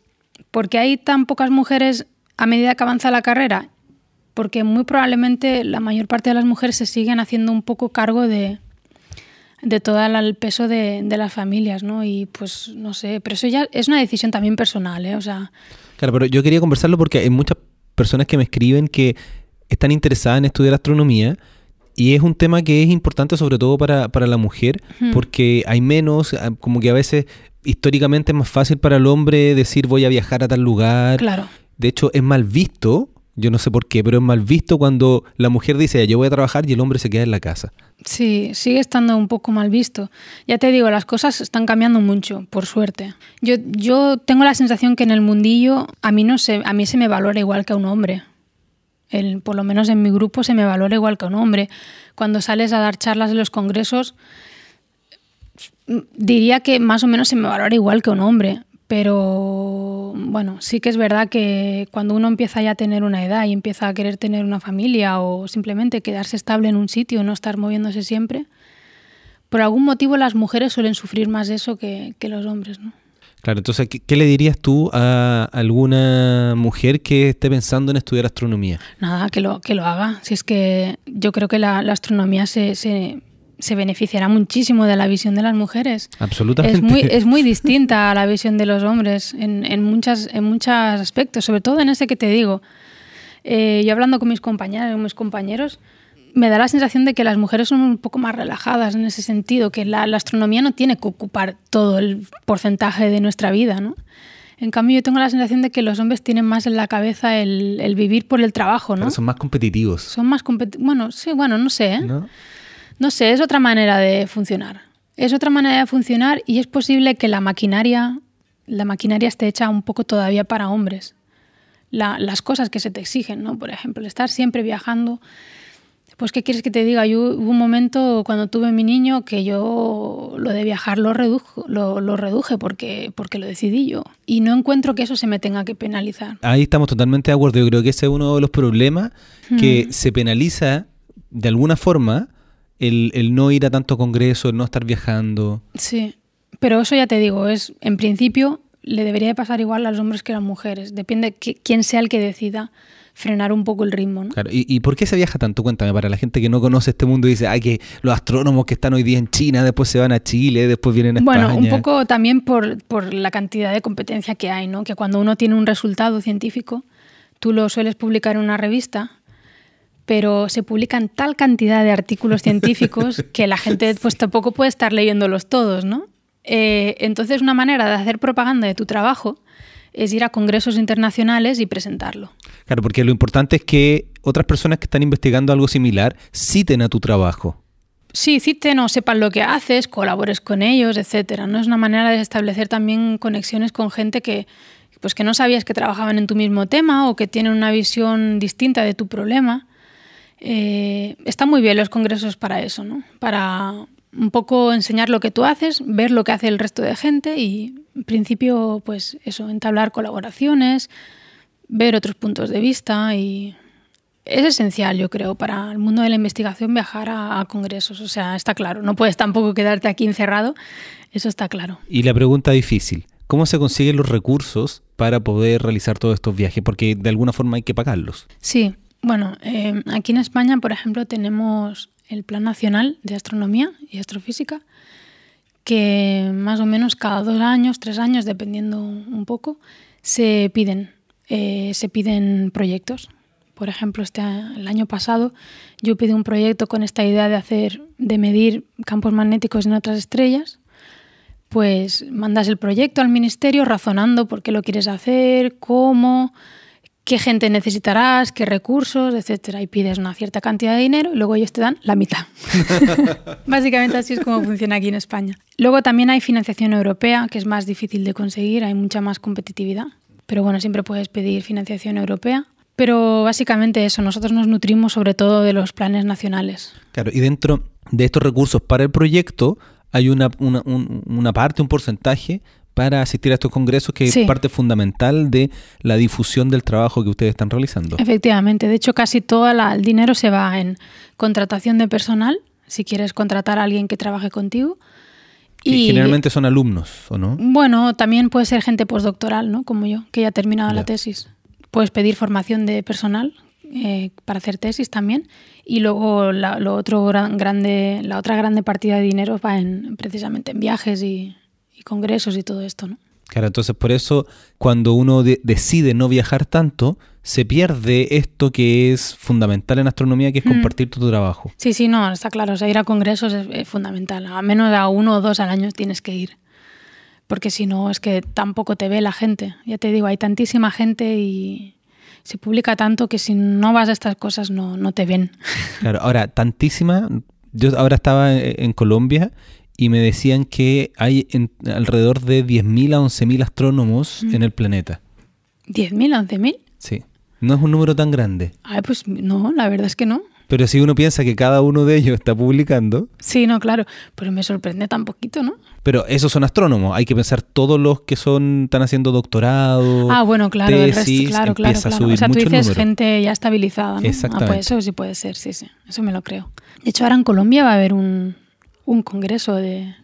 ¿por qué hay tan pocas mujeres a medida que avanza la carrera? Porque muy probablemente la mayor parte de las mujeres se siguen haciendo un poco cargo de, de todo el peso de, de, las familias, ¿no? Y pues no sé, pero eso ya es una decisión también personal, ¿eh? O sea... Claro, pero yo quería conversarlo porque hay muchas personas que me escriben que están interesadas en estudiar astronomía y es un tema que es importante sobre todo para, para la mujer porque hay menos, ah, como que a veces históricamente es más fácil para el hombre decir voy a viajar a tal lugar. Claro. De hecho, es mal visto yo no sé por qué, pero es mal visto cuando la mujer dice yo voy a trabajar y el hombre se queda en la casa. Sí, sigue estando un poco mal visto. Ya te digo, las cosas están cambiando mucho, por suerte. Yo, yo tengo la sensación que en el mundillo a mí, no se, a mí se me valora igual que a un hombre. El, por lo menos en mi grupo se me valora igual que a un hombre. Cuando sales a dar charlas en los congresos, diría que más o menos se me valora igual que a un hombre. Pero bueno, sí que es verdad que cuando uno empieza ya a tener una edad y empieza a querer tener una familia o simplemente quedarse estable en un sitio, no estar moviéndose siempre, por algún motivo las mujeres suelen sufrir más eso que, que los hombres, ¿no? Claro, entonces, ¿qué, ¿qué, le dirías tú a alguna mujer que esté pensando en estudiar astronomía? Nada, que lo, que lo haga. Si es que yo creo que la, la astronomía se, se se beneficiará muchísimo de la visión de las mujeres. Absolutamente. Es muy, es muy distinta a la visión de los hombres en, en, muchas, en muchos aspectos, sobre todo en ese que te digo. Eh, yo hablando con mis compañeras, mis compañeros, me da la sensación de que las mujeres son un poco más relajadas en ese sentido, que la, la astronomía no tiene que ocupar todo el porcentaje de nuestra vida, ¿no? En cambio, yo tengo la sensación de que los hombres tienen más en la cabeza el, el vivir por el trabajo, ¿no? Pero son más competitivos. Son más competitivos. Bueno, sí, bueno, no sé, ¿eh? ¿No? No sé, es otra manera de funcionar. Es otra manera de funcionar y es posible que la maquinaria, la maquinaria esté hecha un poco todavía para hombres. La, las cosas que se te exigen, ¿no? Por ejemplo, estar siempre viajando. Pues, ¿qué quieres que te diga? Yo hubo un momento cuando tuve mi niño que yo lo de viajar lo, redujo, lo, lo, reduje porque, porque lo decidí yo. Y no encuentro que eso se me tenga que penalizar. Ahí estamos totalmente de acuerdo. Yo creo que ese es uno de los problemas que hmm. se penaliza de alguna forma el, el no ir a tanto congreso, el no estar viajando. Sí, pero eso ya te digo, es en principio le debería de pasar igual a los hombres que a las mujeres. Depende de quién sea el que decida frenar un poco el ritmo. ¿no? Claro. ¿Y, ¿Y, por qué se viaja tanto? Cuéntame, para la gente que no conoce este mundo y dice, ay, que los astrónomos que están hoy día en China, después se van a Chile, después vienen a bueno, España. Bueno, un poco también por, por, la cantidad de competencia que hay, ¿no? Que cuando uno tiene un resultado científico, tú lo sueles publicar en una revista pero se publican tal cantidad de artículos científicos *laughs* que la gente pues tampoco puede estar leyéndolos todos, ¿no? Eh, entonces una manera de hacer propaganda de tu trabajo es ir a congresos internacionales y presentarlo. Claro, porque lo importante es que otras personas que están investigando algo similar citen a tu trabajo. Sí, citen o sepan lo que haces, colabores con ellos, etcétera. No es una manera de establecer también conexiones con gente que, pues que no sabías que trabajaban en tu mismo tema o que tienen una visión distinta de tu problema. Eh, están muy bien los congresos para eso, ¿no? Para un poco enseñar lo que tú haces, ver lo que hace el resto de gente y, en principio, pues eso, entablar colaboraciones, ver otros puntos de vista y es esencial, yo creo, para el mundo de la investigación viajar a, a, congresos. O sea, está claro. No puedes tampoco quedarte aquí encerrado. Eso está claro. Y la pregunta difícil. ¿Cómo se consiguen los recursos para poder realizar todos estos viajes? Porque de alguna forma hay que pagarlos. Sí, bueno, eh, aquí en España, por ejemplo, tenemos el Plan Nacional de Astronomía y Astrofísica, que más o menos cada dos años, tres años, dependiendo un poco, se piden, eh, se piden proyectos. Por ejemplo, este el año pasado yo pedí un proyecto con esta idea de hacer, de medir campos magnéticos en otras estrellas. Pues mandas el proyecto al ministerio razonando por qué lo quieres hacer, cómo, qué gente necesitarás, qué recursos, etcétera, y pides una cierta cantidad de dinero y luego ellos te dan la mitad. *laughs* *laughs* Básicamente así es como funciona aquí en España. Luego también hay financiación europea, que es más difícil de conseguir, hay mucha más competitividad, pero bueno, siempre puedes pedir financiación europea. Pero básicamente eso, nosotros nos nutrimos sobre todo de los planes nacionales. Claro, y dentro de estos recursos para el proyecto hay una, una, una parte, un porcentaje para asistir a estos congresos, que es parte fundamental de la difusión del trabajo que ustedes están realizando. Efectivamente, de hecho casi todo el dinero se va en contratación de personal, si quieres contratar a alguien que trabaje contigo. Y generalmente son alumnos, ¿o no? Bueno, también puede ser gente postdoctoral, ¿no? Como yo, que ya ha terminado la tesis. Puedes pedir formación de personal eh, para hacer tesis también. Y luego la, lo otro grande, la otra grande partida de dinero va en precisamente en viajes y, congresos y todo esto, ¿no? Claro, entonces por eso cuando uno decide no viajar tanto, se pierde esto que es fundamental en astronomía, que es mm. compartir tu trabajo. Sí, sí, no, está claro. O sea, ir a congresos es, fundamental. A menos a uno o dos al año tienes que ir. Porque si no, es que tampoco te ve la gente. Ya te digo, hay tantísima gente y se publica tanto que si no vas a estas cosas no, no te ven. Claro, ahora, tantísima. Yo ahora estaba en Colombia y me decían que hay alrededor de 10.000 a 11.000 astrónomos mm. en el planeta. ¿10.000 a 11.000? Sí. No es un número tan grande. Ay, pues no, la verdad es que no. Pero si uno piensa que cada uno de ellos está publicando. Sí, no, claro. Pero me sorprende tan poquito, ¿no? Pero esos son astrónomos. Hay que pensar todos los que son están haciendo doctorado. Ah, bueno, claro, el resto, claro, claro, claro. o sea, tú dices gente ya estabilizada, ¿no? Exactamente. Ah, pues eso sí puede ser, sí, sí. Eso me lo creo. De hecho, ahora en Colombia va a haber un, un congreso de,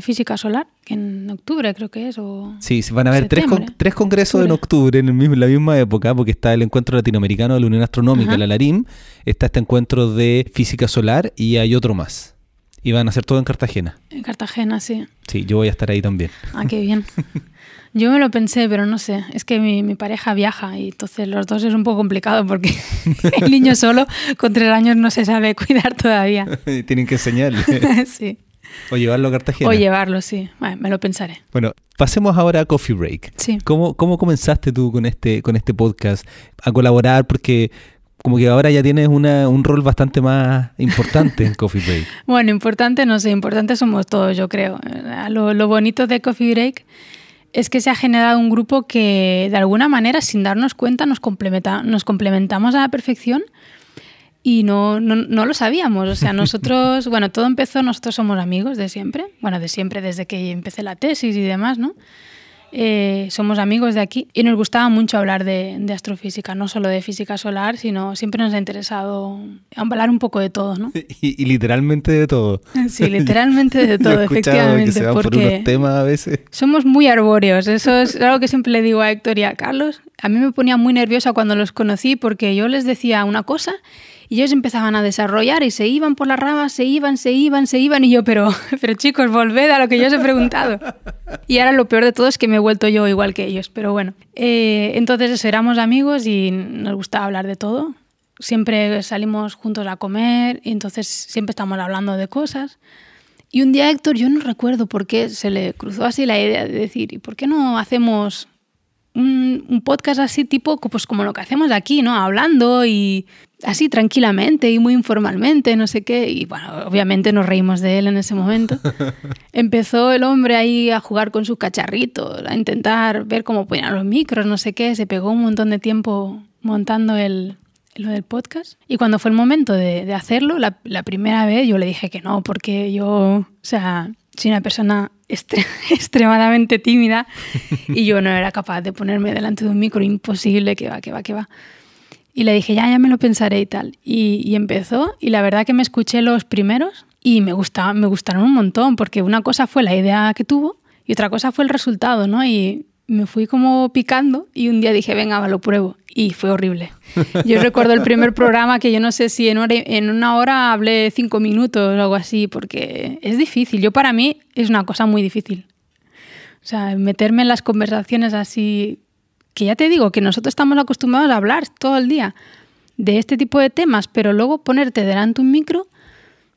física solar, que en octubre creo que es. O sí, van a haber tres, tres congresos en octubre, en, el mismo, la misma época, porque está el encuentro latinoamericano de la Unión Astronómica, la LARIM, está este encuentro de física solar y hay otro más. Y van a hacer todo en Cartagena. En Cartagena, sí. Sí, yo voy a estar ahí también. Ah, qué bien. *laughs* Yo me lo pensé, pero no sé. Es que mi, mi, pareja viaja y entonces los dos es un poco complicado porque *laughs* el niño solo con tres años no se sabe cuidar todavía. *laughs* Tienen que enseñarle. *laughs* sí. O llevarlo a Cartagena. O llevarlo, sí. Bueno, me lo pensaré. Bueno, pasemos ahora a Coffee Break. Sí. ¿Cómo, ¿Cómo comenzaste tú con este, con este podcast a colaborar? Porque como que ahora ya tienes una, un rol bastante más importante en Coffee Break. bueno, importante no sé, importante somos todos, yo creo. Lo, lo bonito de Coffee Break es que se ha generado un grupo que de alguna manera, sin darnos cuenta, nos, complementa, nos complementamos a la perfección y no, no, no, lo sabíamos. O sea, *laughs* nosotros, bueno, todo empezó, nosotros somos amigos de siempre, bueno, de siempre desde que empecé la tesis y demás, ¿no? Eh, somos amigos de aquí y nos gustaba mucho hablar de, astrofísica, no solo de física solar, sino siempre nos ha interesado hablar un poco de todo, ¿no? *laughs* Y, literalmente de todo. *laughs* Sí, literalmente *laughs* de todo, efectivamente. porque temas a veces. Somos muy arbóreos, eso es algo que siempre le digo a Héctor y a Carlos. A mí me ponía muy nerviosa cuando los conocí porque yo les decía una cosa y ellos empezaban a desarrollar y se iban por las ramas, se iban, se iban, se iban. Y yo, pero, *laughs* pero chicos, volved a lo que yo os he preguntado. Y ahora lo peor de todo es que me he vuelto yo igual que ellos. Pero bueno, eh, entonces eso, éramos amigos y nos gustaba hablar de todo. Siempre salimos juntos a comer y entonces siempre estamos hablando de cosas. Y un día Héctor, yo no recuerdo por qué se le cruzó así la idea de decir, ¿y por qué no hacemos un, podcast así tipo pues como lo que hacemos aquí, ¿no? Hablando y así tranquilamente y muy informalmente, no sé qué. Y bueno, obviamente nos reímos de él en ese momento. *laughs* Empezó el hombre ahí a jugar con sus cacharritos, a intentar ver cómo ponían los micros, no sé qué. Se pegó un montón de tiempo montando el, lo del podcast. Y cuando fue el momento de, de hacerlo, la, la, primera vez yo le dije que no, porque yo, o sea, soy una persona *laughs* extremadamente tímida *laughs* y yo no era capaz de ponerme delante de un micro, imposible, que va, que va, que va. Y le dije, ya, ya me lo pensaré y tal. Y, empezó y la verdad que me escuché los primeros y me, gustaba, me gustaron un montón porque una cosa fue la idea que tuvo y otra cosa fue el resultado, ¿no? Y me fui como picando y un día dije, venga, lo pruebo. Y fue horrible. *laughs* Yo recuerdo el primer programa que yo no sé si en, en una hora hablé cinco minutos o algo así, porque es difícil. Yo para mí es una cosa muy difícil. O sea, meterme en las conversaciones así, que ya te digo, que nosotros estamos acostumbrados a hablar todo el día de este tipo de temas, pero luego ponerte delante un micro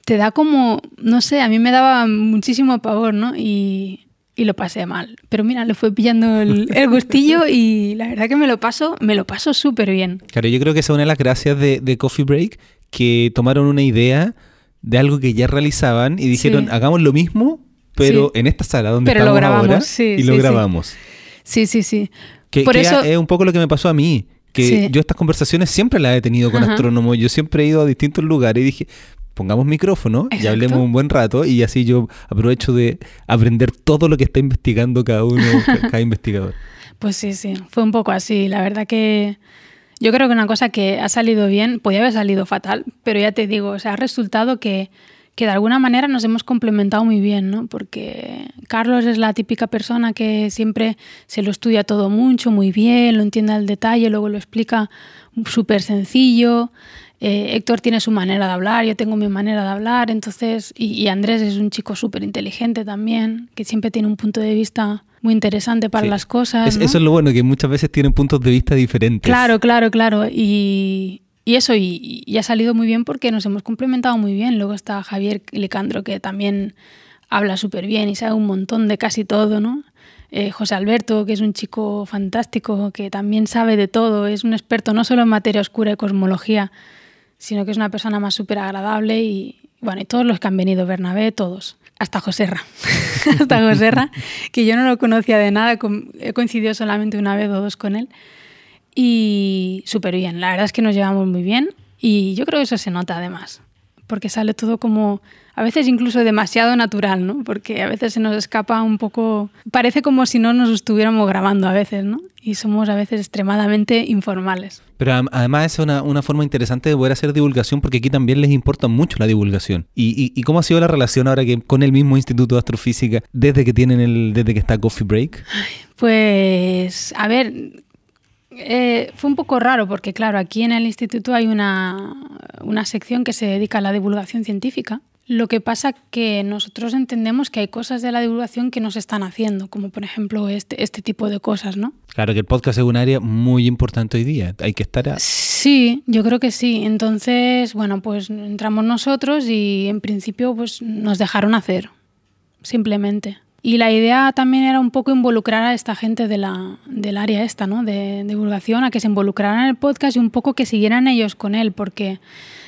te da como, no sé, a mí me daba muchísimo pavor, ¿no? Y, y lo pasé mal. Pero mira, le fue pillando el, *laughs* gustillo y la verdad que me lo paso, me lo paso súper bien. Claro, yo creo que esa es una de las gracias de, Coffee Break, que tomaron una idea de algo que ya realizaban y dijeron, hagamos lo mismo, pero en esta sala donde pero estamos lo grabamos, ahora sí, y lo grabamos. Sí, sí, sí. Que, Por eso... es un poco lo que me pasó a mí. Que yo estas conversaciones siempre las he tenido con astrónomos. Yo siempre he ido a distintos lugares y dije, pongamos micrófono y hablemos un buen rato y así yo aprovecho de aprender todo lo que está investigando cada uno, *laughs* cada investigador. Pues sí, sí, fue un poco así. La verdad que yo creo que una cosa que ha salido bien, podía haber salido fatal, pero ya te digo, o sea, ha resultado que, que de alguna manera nos hemos complementado muy bien, ¿no? Porque Carlos es la típica persona que siempre se lo estudia todo mucho, muy bien, lo entiende al detalle, luego lo explica súper sencillo. Eh, Héctor tiene su manera de hablar, yo tengo mi manera de hablar, entonces, y, Andrés es un chico súper inteligente también, que siempre tiene un punto de vista muy interesante para las cosas. Eso es lo bueno, que muchas veces tienen puntos de vista diferentes. Claro, claro, claro. Y, eso, y, y, ha salido muy bien porque nos hemos complementado muy bien. Luego está Javier Licandro, que también habla súper bien y sabe un montón de casi todo, ¿no? Eh, José Alberto, que es un chico fantástico, que también sabe de todo, es un experto no solo en materia oscura y cosmología, sino que es una persona más súper agradable y, bueno, y todos los que han venido, Bernabé, todos. Hasta Joserra, *laughs* hasta Joserra, que yo no lo conocía de nada, he coincidido solamente una vez o dos con él. Y súper bien, la verdad es que nos llevamos muy bien y yo creo que eso se nota además, porque sale todo como a veces incluso demasiado natural, ¿no? Porque a veces se nos escapa un poco, parece como si no nos estuviéramos grabando a veces, ¿no? Y somos a veces extremadamente informales. Pero además es una, una forma interesante de poder hacer divulgación porque aquí también les importa mucho la divulgación. ¿Y, y, cómo ha sido la relación ahora que con el mismo Instituto de Astrofísica desde que tienen el, desde que está Coffee Break? Pues, a ver, eh, fue un poco raro porque, claro, aquí en el instituto hay una, una, sección que se dedica a la divulgación científica lo que pasa que nosotros entendemos que hay cosas de la divulgación que no se están haciendo, como por ejemplo este, este tipo de cosas, ¿no? Claro que el podcast es un área muy importante hoy día, hay que estar... A... Sí, yo creo que sí. Entonces, bueno, pues entramos nosotros y en principio pues nos dejaron hacer, simplemente. Y la idea también era un poco involucrar a esta gente de la, del área esta, ¿no? De, de divulgación, a que se involucraran en el podcast y un poco que siguieran ellos con él, porque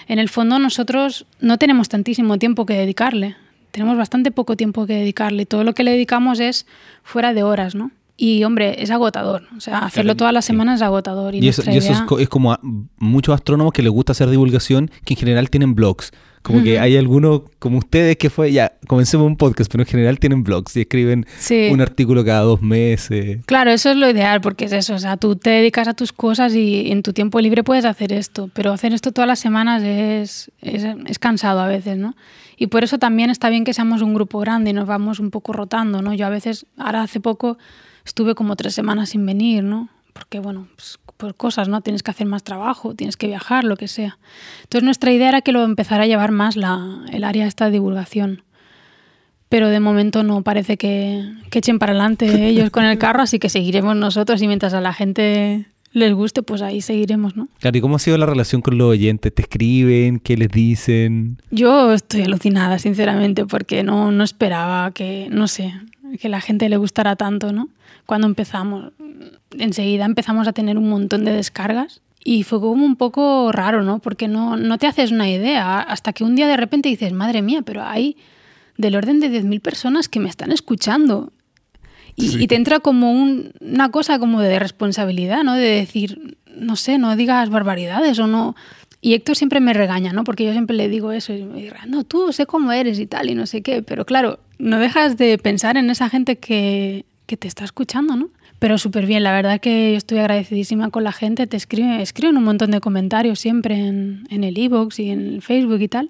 en el fondo nosotros no tenemos tantísimo tiempo que dedicarle. Tenemos bastante poco tiempo que dedicarle. Todo lo que le dedicamos es fuera de horas, ¿no? Y hombre, es agotador. O sea, hacerlo todas las semanas es agotador. Y, eso, es, como a muchos astrónomos que les gusta hacer divulgación, que en general tienen blogs. Como que hay algunos, como ustedes, que fue, ya, comencemos un podcast, pero en general tienen blogs y escriben un artículo cada dos meses. Claro, eso es lo ideal, porque es eso, o sea, tú te dedicas a tus cosas y en tu tiempo libre puedes hacer esto, pero hacer esto todas las semanas es, es, es cansado a veces, ¿no? Y por eso también está bien que seamos un grupo grande y nos vamos un poco rotando, ¿no? Yo a veces, ahora hace poco estuve como tres semanas sin venir, ¿no? Porque, bueno, pues por cosas, ¿no? Tienes que hacer más trabajo, tienes que viajar, lo que sea. Entonces nuestra idea era que lo empezara a llevar más la, el área esta de divulgación. Pero de momento no parece que, que echen para adelante *laughs* ellos con el carro, así que seguiremos nosotros y mientras a la gente les guste, pues ahí seguiremos, ¿no? Claro, ¿y cómo ha sido la relación con los oyentes? ¿Te escriben? ¿Qué les dicen? Yo estoy alucinada, sinceramente, porque no, no esperaba que, no sé, que la gente le gustara tanto, ¿no? Cuando empezamos, enseguida empezamos a tener un montón de descargas y fue como un poco raro, ¿no? Porque no, no te haces una idea hasta que un día de repente dices, madre mía, pero hay del orden de 10.000 personas que me están escuchando. Y, te entra como una cosa como de responsabilidad, ¿no? De decir, no sé, no digas barbaridades o no. Y Héctor siempre me regaña, ¿no? Porque yo siempre le digo eso. Y me dice, no, tú sé cómo eres y tal, y no sé qué. Pero claro, no dejas de pensar en esa gente que, que te está escuchando, ¿no? Pero súper bien, la verdad que yo estoy agradecidísima con la gente, te escriben, escriben un montón de comentarios siempre en, en el e-box y en el Facebook y tal.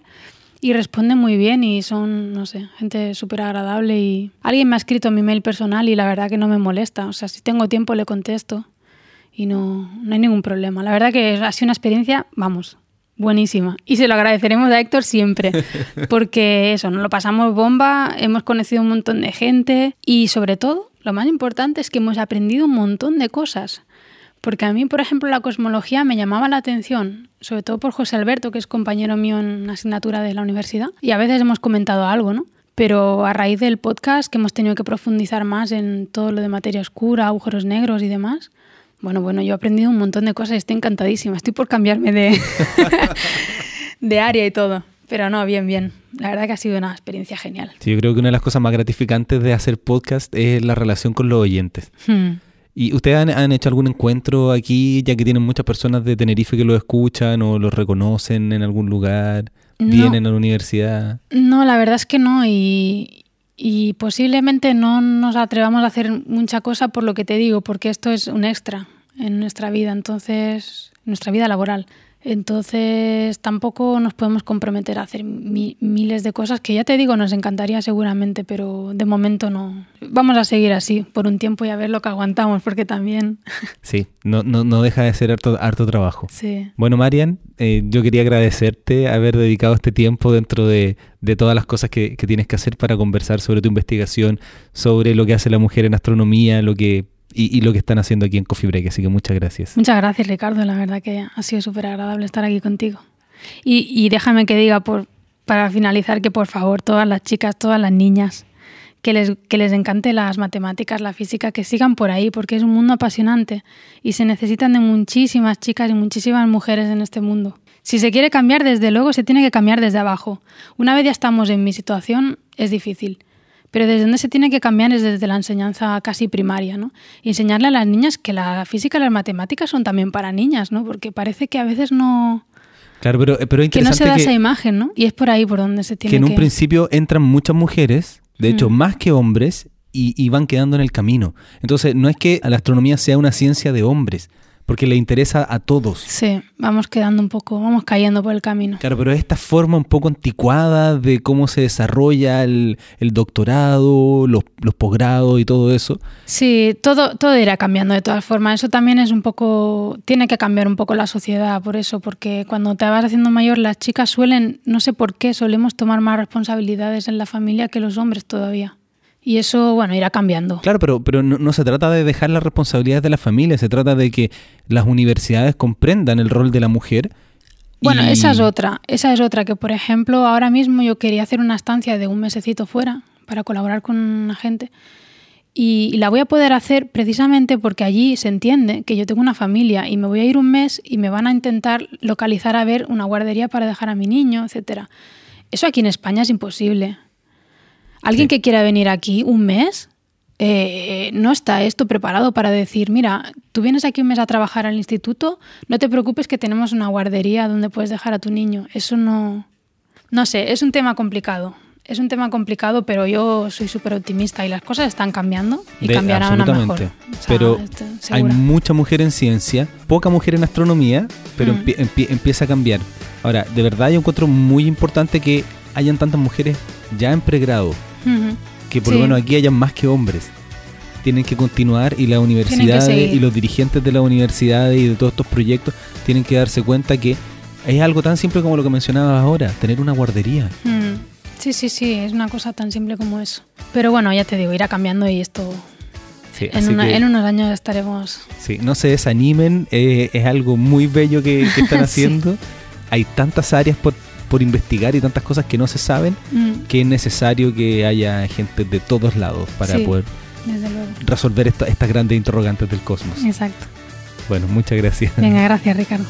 Y responden muy bien y son, no sé, gente súper agradable. Y alguien me ha escrito mi mail personal y la verdad que no me molesta. O sea, si tengo tiempo le contesto y no, no hay ningún problema. La verdad que ha sido una experiencia, vamos, buenísima. Y se lo agradeceremos a Héctor siempre, *laughs* porque eso, nos lo pasamos bomba, hemos conocido un montón de gente y sobre todo lo más importante es que hemos aprendido un montón de cosas. Porque a mí, por ejemplo, la cosmología me llamaba la atención, sobre todo por José Alberto, que es compañero mío en una asignatura de la universidad, y a veces hemos comentado algo, ¿no? Pero a raíz del podcast, que hemos tenido que profundizar más en todo lo de materia oscura, agujeros negros y demás, bueno, bueno, yo he aprendido un montón de cosas y estoy encantadísima. Estoy por cambiarme de, *laughs* de área y todo. Pero no, bien, bien. La verdad que ha sido una experiencia genial. Sí, yo creo que una de las cosas más gratificantes de hacer podcast es la relación con los oyentes. Hmm. ¿Y ustedes han, hecho algún encuentro aquí, ya que tienen muchas personas de Tenerife que lo escuchan o los reconocen en algún lugar? ¿Vienen a la universidad? No, la verdad es que no. Y, y posiblemente no nos atrevamos a hacer mucha cosa por lo que te digo, porque esto es un extra en nuestra vida, entonces, nuestra vida laboral. Entonces tampoco nos podemos comprometer a hacer miles de cosas que ya te digo, nos encantaría seguramente, pero de momento no. Vamos a seguir así por un tiempo y a ver lo que aguantamos, porque también... *laughs* Sí, no, no, no deja de ser harto, harto trabajo. Sí. Bueno, Marian, eh, yo quería agradecerte haber dedicado este tiempo dentro de, de todas las cosas que, que tienes que hacer para conversar sobre tu investigación, sobre lo que hace la mujer en astronomía, lo que y, lo que están haciendo aquí en Coffee Break. Así que muchas gracias. Muchas gracias, Ricardo. La verdad que ha sido súper agradable estar aquí contigo. Y, déjame que diga, por, para finalizar, que por favor, todas las chicas, todas las niñas, que les, que les encante las matemáticas, la física, que sigan por ahí, porque es un mundo apasionante y se necesitan de muchísimas chicas y muchísimas mujeres en este mundo. Si se quiere cambiar, desde luego se tiene que cambiar desde abajo. Una vez ya estamos en mi situación, es difícil. Pero desde donde se tiene que cambiar es desde la enseñanza casi primaria, ¿no? Y enseñarle a las niñas que la física y las matemáticas son también para niñas, ¿no? Porque parece que a veces no... Claro, pero, pero que no se da esa imagen, ¿no? Y es por ahí por donde se tiene que... Que en un principio entran muchas mujeres, de hecho, mm. más que hombres, y, y van quedando en el camino. Entonces, no es que la astronomía sea una ciencia de hombres, porque le interesa a todos. Sí, vamos quedando un poco, vamos cayendo por el camino. Claro, pero esta forma un poco anticuada de cómo se desarrolla el, doctorado, los, posgrados y todo eso. Sí, todo, todo irá cambiando de todas formas. Eso también es un poco, tiene que cambiar un poco la sociedad por eso, porque cuando te vas haciendo mayor las chicas suelen, no sé por qué, solemos tomar más responsabilidades en la familia que los hombres todavía. Y eso, bueno, irá cambiando. Claro, pero, pero no, se trata de dejar las responsabilidades de la familia, se trata de que las universidades comprendan el rol de la mujer. Bueno, esa es otra, esa es otra, que por ejemplo ahora mismo yo quería hacer una estancia de un mesecito fuera para colaborar con una gente y, la voy a poder hacer precisamente porque allí se entiende que yo tengo una familia y me voy a ir un mes y me van a intentar localizar a ver una guardería para dejar a mi niño, etcétera. Eso aquí en España es imposible. Alguien que quiera venir aquí un mes, eh, no está esto preparado para decir, mira, tú vienes aquí un mes a trabajar al instituto, no te preocupes que tenemos una guardería donde puedes dejar a tu niño. Eso no... No sé, es un tema complicado. Es un tema complicado, pero yo soy súper optimista y las cosas están cambiando y cambiarán a mejor. pero hay mucha mujer en ciencia, poca mujer en astronomía, pero mm. empieza a cambiar. Ahora, de verdad yo encuentro muy importante que hayan tantas mujeres ya en pregrado, que por lo menos aquí hayan más que hombres. Tienen que continuar y las universidades y los dirigentes de las universidades y de todos estos proyectos tienen que darse cuenta que es algo tan simple como lo que mencionabas ahora, tener una guardería. Sí, sí, sí, es una cosa tan simple como eso. Pero bueno, ya te digo, irá cambiando y esto en, en, unos años estaremos. Sí, no se desanimen, eh, es algo muy bello que, están *laughs* haciendo. Hay tantas áreas por, por investigar y tantas cosas que no se saben, mm. que es necesario que haya gente de todos lados para poder resolver estas grandes interrogantes del cosmos. Exacto. Bueno, muchas gracias. Venga, gracias Ricardo.